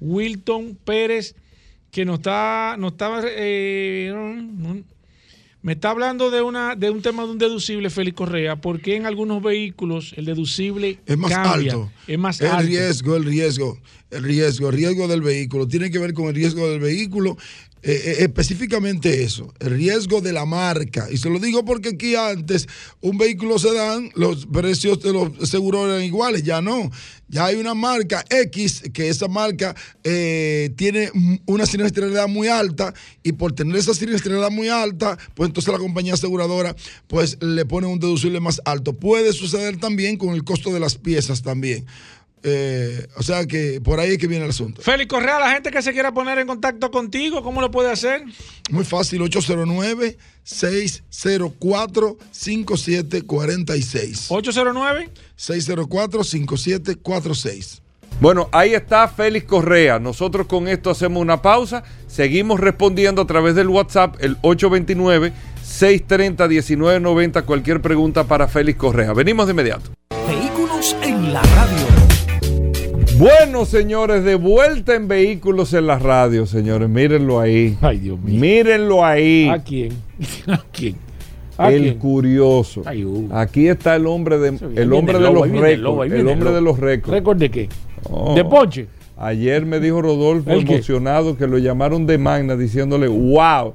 Wilton Pérez, que nos está, nos estaba, me está hablando de una de un tema de un deducible, Félix Correa, porque en algunos vehículos el deducible es más alto. Es más el riesgo, el riesgo, el riesgo, el riesgo del vehículo. Tiene que ver con el riesgo del vehículo eh, eh, específicamente eso, el riesgo de la marca. Y se lo digo porque aquí antes un vehículo se dan, los precios de los seguros eran iguales, ya no. Ya hay una marca X, que esa marca eh, tiene una siniestralidad muy alta y por tener esa siniestralidad muy alta, pues entonces la compañía aseguradora pues le pone un deducible más alto. Puede suceder también con el costo de las piezas también. Eh, o sea que por ahí es que viene el asunto. Félix Correa, la gente que se quiera poner en contacto contigo, ¿cómo lo puede hacer? Muy fácil, 809-604-5746. 809 604-5746. Bueno, ahí está Félix Correa. Nosotros con esto hacemos una pausa. Seguimos respondiendo a través del WhatsApp, el 829-630-1990. Cualquier pregunta para Félix Correa. Venimos de inmediato. Bueno, señores, de vuelta en vehículos en la radio, señores. Mírenlo ahí. Ay, Dios mío. Mírenlo ahí. ¿A quién? ¿A quién? el curioso. Uh. Aquí está el hombre de el hombre de los récords. El hombre de los récords. ¿Récord de qué? ¿De Ponche? Ayer me dijo Rodolfo emocionado que lo llamaron de Magna diciéndole, wow,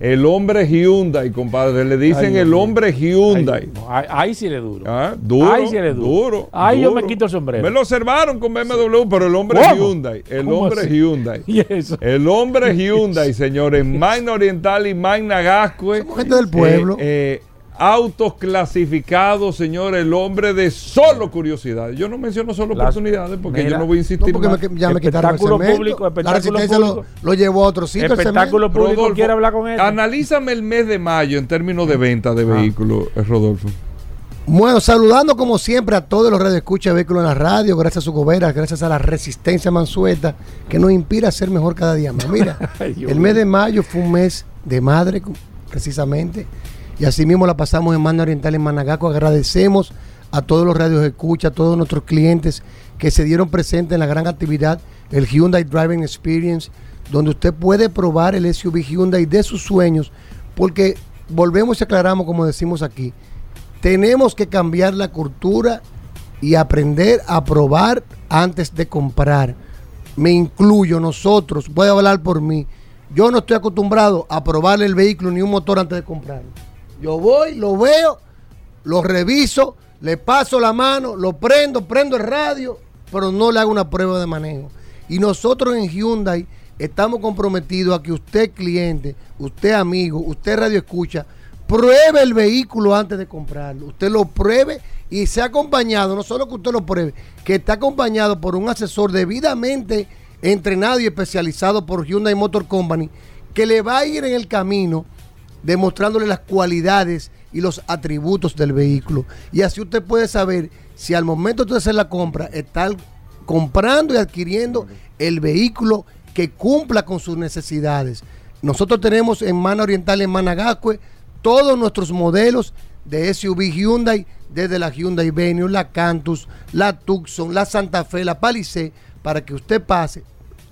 el hombre Hyundai, compadre. Le dicen el hombre Hyundai. ahí, sí le duro. Ah, duro. Ahí sí le duro. duro ahí yo me quito el sombrero. Me lo observaron con BMW, pero el hombre Hyundai. El hombre Hyundai. ¿Y eso? El hombre Hyundai, señores. Magna Oriental y Magna Gascue. Somos gente del pueblo. Eh, eh, autos clasificados, señor, el hombre de solo curiosidad. Yo no menciono solo oportunidades porque yo no voy a insistir. No, porque Me, ya me espectáculo público, espectáculo la público. Lo, lo, llevó a otro sitio. Espectáculo público quiere hablar con él. Analízame el mes de mayo en términos de venta de ah. vehículos, eh, Rodolfo. Bueno, saludando como siempre a todos los escucha de vehículos en la radio, gracias a su gobera, gracias a la resistencia mansueta que nos inspira a ser mejor cada día más. Mira, el mes de mayo fue un mes de madre, precisamente y así mismo la pasamos en Manda Oriental en Managaco. Agradecemos a todos los radios escucha, a todos nuestros clientes que se dieron presentes en la gran actividad, el Hyundai Driving Experience, donde usted puede probar el SUV Hyundai de sus sueños, porque volvemos y aclaramos, como decimos aquí, tenemos que cambiar la cultura y aprender a probar antes de comprar. Me incluyo, nosotros, voy a hablar por mí. Yo no estoy acostumbrado a probar el vehículo ni un motor antes de comprarlo. Yo voy, lo veo, lo reviso, le paso la mano, lo prendo, prendo el radio, pero no le hago una prueba de manejo. Y nosotros en Hyundai estamos comprometidos a que usted cliente, usted amigo, usted radio escucha, pruebe el vehículo antes de comprarlo. Usted lo pruebe y sea acompañado, no solo que usted lo pruebe, que está acompañado por un asesor debidamente entrenado y especializado por Hyundai Motor Company, que le va a ir en el camino demostrándole las cualidades y los atributos del vehículo. Y así usted puede saber si al momento de hacer la compra está comprando y adquiriendo el vehículo que cumpla con sus necesidades. Nosotros tenemos en Mana Oriental, en Managascue, todos nuestros modelos de SUV Hyundai, desde la Hyundai Venue, la Cantus, la Tucson, la Santa Fe, la Palisade, para que usted pase,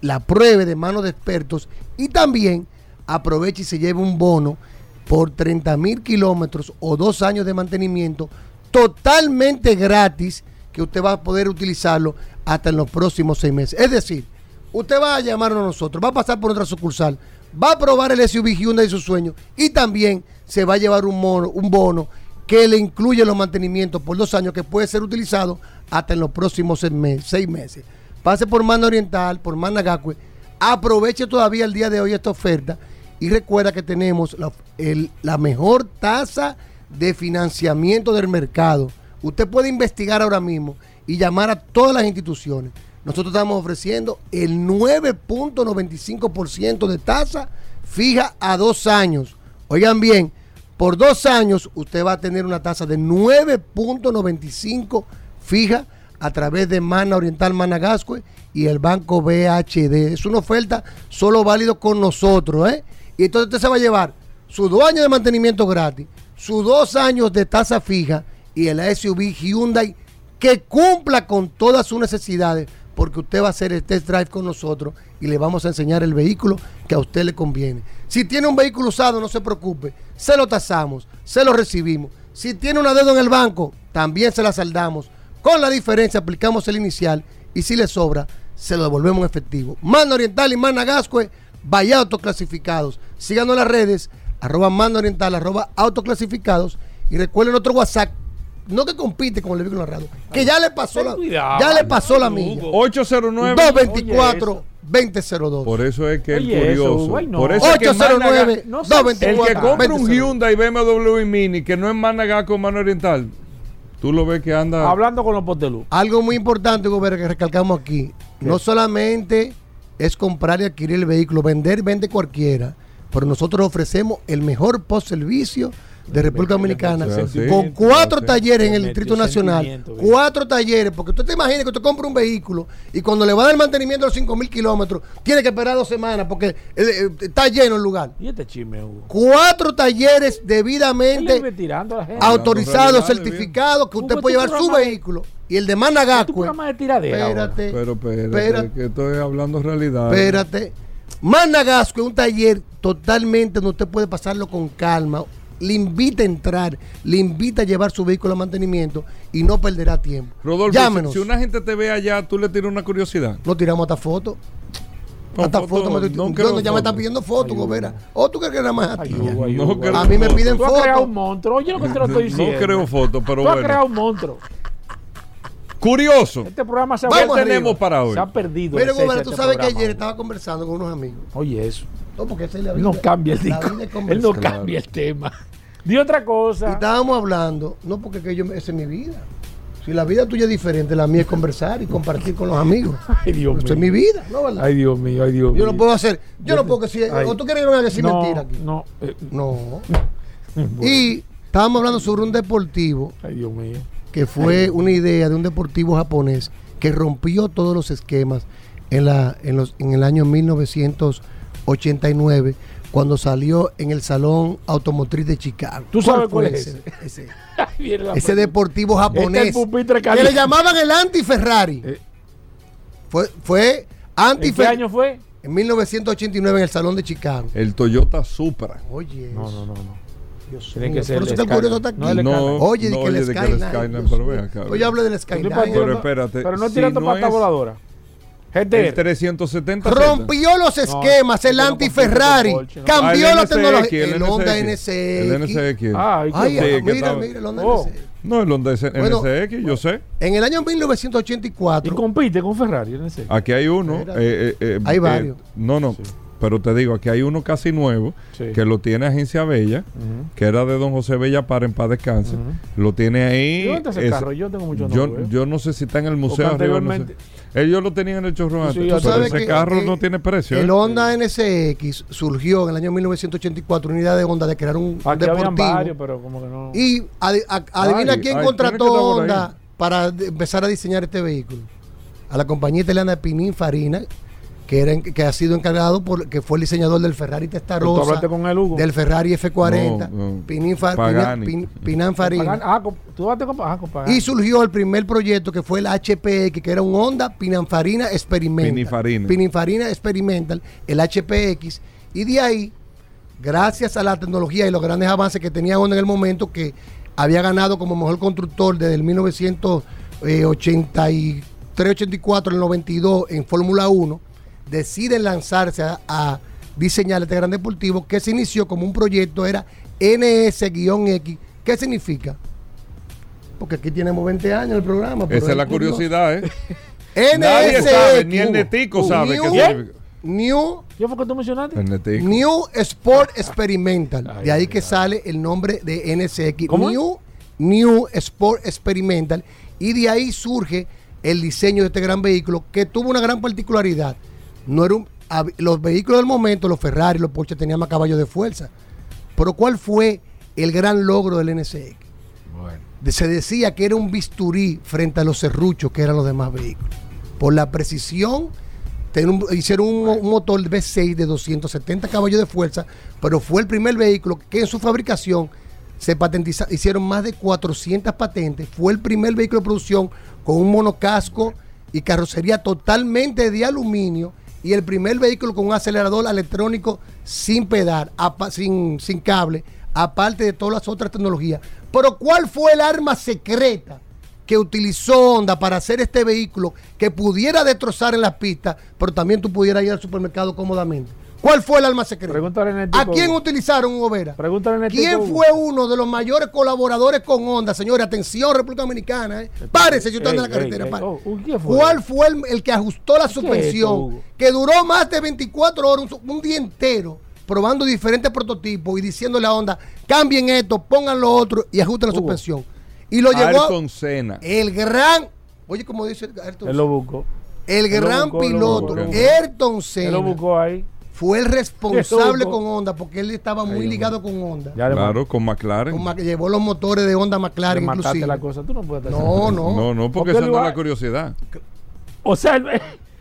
la pruebe de mano de expertos y también aproveche y se lleve un bono por 30 mil kilómetros o dos años de mantenimiento totalmente gratis que usted va a poder utilizarlo hasta en los próximos seis meses. Es decir, usted va a llamarnos a nosotros, va a pasar por otra sucursal, va a probar el SUV Hyundai de su sueño y también se va a llevar un, mono, un bono que le incluye los mantenimientos por dos años que puede ser utilizado hasta en los próximos seis meses. Pase por Mano Oriental, por Managacue, aproveche todavía el día de hoy esta oferta y recuerda que tenemos la, mejor tasa de financiamiento del mercado. Usted puede investigar ahora mismo y llamar a todas las instituciones. nosotros estamos ofreciendo el 9.95% de tasa fija a dos años. Oigan bien, por dos años usted va a tener una tasa de 9.95 fija a través de Mana Oriental Managascue y el banco BHD. Es una oferta solo válido con nosotros, ¿eh? Y entonces usted se va a llevar sus dos años de mantenimiento gratis, sus dos años de tasa fija y el SUV Hyundai que cumpla con todas sus necesidades, porque usted va a hacer el test drive con nosotros y le vamos a enseñar el vehículo que a usted le conviene. Si tiene un vehículo usado, no se preocupe, se lo tasamos, se lo recibimos. Si tiene una deuda en el banco, también se la saldamos. Con la diferencia, aplicamos el inicial y si le sobra, se lo devolvemos en efectivo. Mano Oriental y Mana Gascue, vaya autoclasificados. Síganos en las redes, arroba Mano Oriental, arroba autoclasificados. Y recuerden otro WhatsApp no que compite con el vehículo radio, que ya le pasó la ya le pasó la milla. 809 224 2002. Por eso es que el curioso. Por eso 809 es 224 El que compra un Hyundai BMW Mini que no es Managá con mano oriental. Tú lo ves que anda hablando con los potelú. Algo muy importante, Gobera, que recalcamos aquí. No solamente es comprar y adquirir el vehículo, vender, vende cualquiera, pero nosotros ofrecemos el mejor post servicio de República Dominicana con cuatro talleres en el Distrito Nacional. Cuatro talleres, porque tú te imaginas que usted compra un vehículo y cuando le va a dar el mantenimiento a los 5 mil kilómetros, tiene que esperar dos semanas porque eh, eh, está lleno el lugar. ¿Y este chisme, Cuatro talleres debidamente autorizados, certificados, que usted puede llevar su vehículo. Y el de Managascue. Espérate. Pero espérate, espérate, que estoy hablando realidad. Espérate. Managascue es un taller totalmente donde usted puede pasarlo con calma le invita a entrar, le invita a llevar su vehículo a mantenimiento y no perderá tiempo. Rodolfo, Llámenos. Si, una gente te ve allá, tú le tiras una curiosidad. No tiramos hasta fotos. hasta fotos. No, ya me están pidiendo fotos, Gobera. ¿O tú crees que nada más a ti? a mí me piden fotos. Tú has creado un monstruo. Yo lo que te lo estoy diciendo. No creo fotos, pero tú bueno. has creado un monstruo. Curioso. Este programa se ha, ¿Qué tenemos para hoy? Se ha perdido. Pero, Gobera, tú este sabes que ayer estaba conversando con unos amigos. Oye, eso. No, porque ese no cambia el disco. Él no cambia el tema. Di otra cosa. Y estábamos hablando, no porque que yo, esa es mi vida. Si la vida tuya es diferente, la mía es conversar y compartir con los amigos. Ay, Dios mío. es mi vida, ¿no, verdad? Ay, Dios mío, ay, Dios mío. Yo no puedo hacer, yo no puedo decir, o tú quieres que me decir no, mentira aquí. No, eh, no. Y estábamos hablando sobre un deportivo. Ay, Dios mío. Que fue una idea de un deportivo japonés que rompió todos los esquemas en, la, en, los, en el año 1989 cuando salió en el Salón Automotriz de Chicago. ¿Tú sabes cuál, es ese? Ese, ese deportivo japonés. Este que le llamaban el anti-Ferrari. Eh. Fue, fue anti ¿En qué año fue? En 1989 en el Salón de Chicago. El Toyota Supra. Oye. No, no, no. no. Tiene que ser por eso el curioso está aquí. No, no, oye, no, que el Skyline. Oye, hablo del Skyline. Pero espérate. Pero no tirando si pata es... voladora. El 370 Rompió los esquemas, el anti-Ferrari. Cambió ah, la tecnología. El, Honda NSX. El NSX. Ah, Ay, mira, mira, el Honda oh. NSX. No, el Honda NSX, yo sé. En el año 1984. ¿Y compite con Ferrari NSX? Aquí hay uno. Eh, eh, eh, hay varios. no, no. Pero te digo, aquí hay uno casi nuevo que lo tiene Agencia Bella, que era de don José Bella para en paz descanse. Lo tiene ahí. ¿Dónde ese carro? Yo tengo mucho yo, yo no sé si está en el museo arriba. No sé. Ellos lo tenían en el chorro antes. pero ese carro no tiene precio. El ¿eh? Honda NSX surgió en el año 1984, unidad de Honda de crear un aquí deportivo. Varios, pero como que no. Y adivina quién contrató Honda para empezar a diseñar este vehículo. A la compañía italiana Pinin Farina, que, era, que ha sido encargado por que fue el diseñador del Ferrari Testarossa, con el Hugo? del Ferrari F40, no, Pininfarina. Ah, tú con, ah, con y surgió el primer proyecto que fue el HPX, que era un Honda Pininfarina Experimental. Pininfarina. Pininfarina Experimental, el HPX. Y de ahí, gracias a la tecnología y los grandes avances que tenía Honda en el momento, que había ganado como mejor constructor desde el 1983, 84, el 92 en Fórmula 1 deciden lanzarse a, diseñar este gran deportivo que se inició como un proyecto, era NS-X. ¿Qué significa? Porque aquí tenemos 20 años el programa. Esa es la curiosidad, ¿eh? NS ni el netico sabe qué significa. New, ¿Qué fue que tú mencionaste? New Sport Experimental. de ahí que sale el nombre de NSX. New, New Sport Experimental. Y de ahí surge el diseño de este gran vehículo que tuvo una gran particularidad. No era los vehículos del momento, los Ferrari, los Porsche tenían más caballos de fuerza. Pero ¿cuál fue el gran logro del NSX? Se decía que era un bisturí frente a los serruchos que eran los demás vehículos. Por la precisión, hicieron un, motor V6 de 270 caballos de fuerza, pero fue el primer vehículo que en su fabricación se patentizaron, hicieron más de 400 patentes. Fue el primer vehículo de producción con un monocasco y carrocería totalmente de aluminio y el primer vehículo con un acelerador electrónico sin pedal, sin, sin cable, aparte de todas las otras tecnologías. Pero ¿cuál fue el arma secreta que utilizó Honda para hacer este vehículo que pudiera destrozar en las pistas, pero también tú pudieras ir al supermercado cómodamente? ¿Cuál fue el alma secreta? ¿A quién utilizaron Gobera? ¿Quién fue uno de los mayores colaboradores con Honda, señores? Atención, República Dominicana. ¿eh? Párese si usted en la carretera. Oh, ¿Cuál fue el, que ajustó la suspensión? que duró más de 24 horas, un, día entero, probando diferentes prototipos y diciéndole a Honda, cambien esto, pongan lo otro y ajusten la suspensión. Y lo llevó el gran, oye, como dice Ayrton Él lo buscó. El gran piloto, Ayrton Senna. Él lo buscó ahí fue el responsable con Honda porque él estaba muy ligado con Honda. claro, con McLaren. llevó los motores de Honda McLaren inclusive. la cosa, tú no puedes No, no. No, no, porque esa no es la curiosidad. O sea,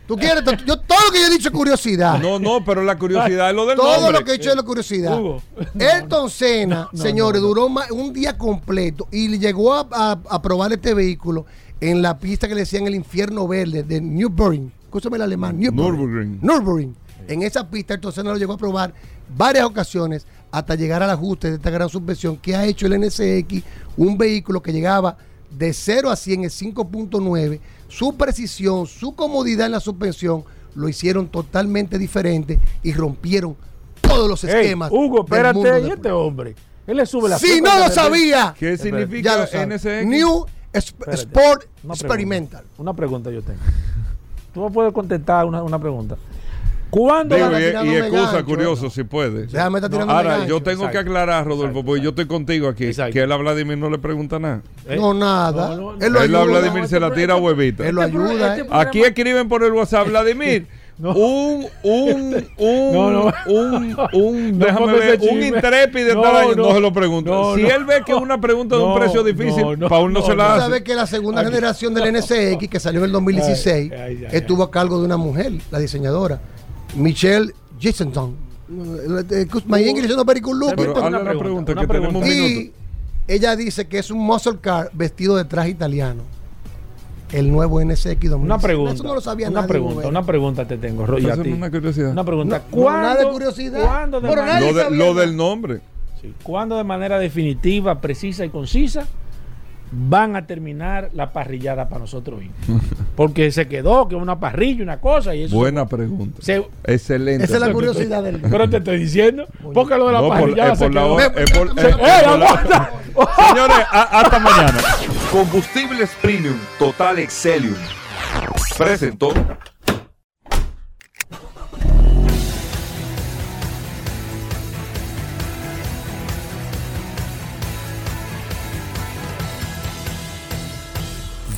Tú quieres, yo todo lo que yo he dicho es curiosidad. No, no, pero la curiosidad es lo del Todo lo que he dicho es la curiosidad. Elton Senna, señores, duró un día completo y llegó a, probar este vehículo en la pista que le decían el infierno verde de Nürburgring. Escúchame el alemán. Nürburgring. Nürburgring. En esa pista, entonces no lo llegó a probar varias ocasiones hasta llegar al ajuste de esta gran subvención que ha hecho el NSX, un vehículo que llegaba de 0 a 100 en 5.9. Su precisión, su comodidad en la suspensión lo hicieron totalmente diferente y rompieron todos los esquemas. Hugo, espérate, y este hombre. Él le sube la Si no lo sabía. ¿Qué significa NSX? New Sport Experimental. Una pregunta yo tengo. Tú me puedes contestar una, una pregunta. ¿Cuándo Digo, y, y excusa, curioso, si puede. Déjame estar tirando Ahora, yo tengo que aclarar, Rodolfo, porque yo estoy contigo aquí, que él a Vladimir no le pregunta nada. ¿Eh? No, nada. él, a Vladimir se la tira huevita. Él lo este ayuda. Este aquí escriben por el WhatsApp, Vladimir. Un, un, un, un, un, déjame ver, un intrépido no, no, se lo pregunto. si él ve que es una pregunta de un precio difícil, Paul no, se la hace. sabe que la segunda generación del NSX, que salió en el 2016, estuvo a cargo de una mujer, la diseñadora. Michelle Jason. My English is not very good looking. Pero una pregunta, que tenemos un y ella dice que es un muscle car vestido de traje italiano. El nuevo NSX Una pregunta. Eso no lo sabía una pregunta, una pregunta te tengo, Roy, a ti. Una curiosidad. Una pregunta. No, ¿Cuándo, nada de curiosidad. ¿cuándo de manera, lo, de, lo, del nombre. Sí. ¿Cuándo de manera definitiva, precisa y concisa van a terminar la parrillada para nosotros Porque se quedó que una parrilla, una cosa y eso. Buena pregunta. Excelente. Esa es la curiosidad del. Pero te estoy diciendo, porque lo de la no, parrillada por, se quedó. Señores, hasta mañana. Combustibles Premium Total Excelium presentó.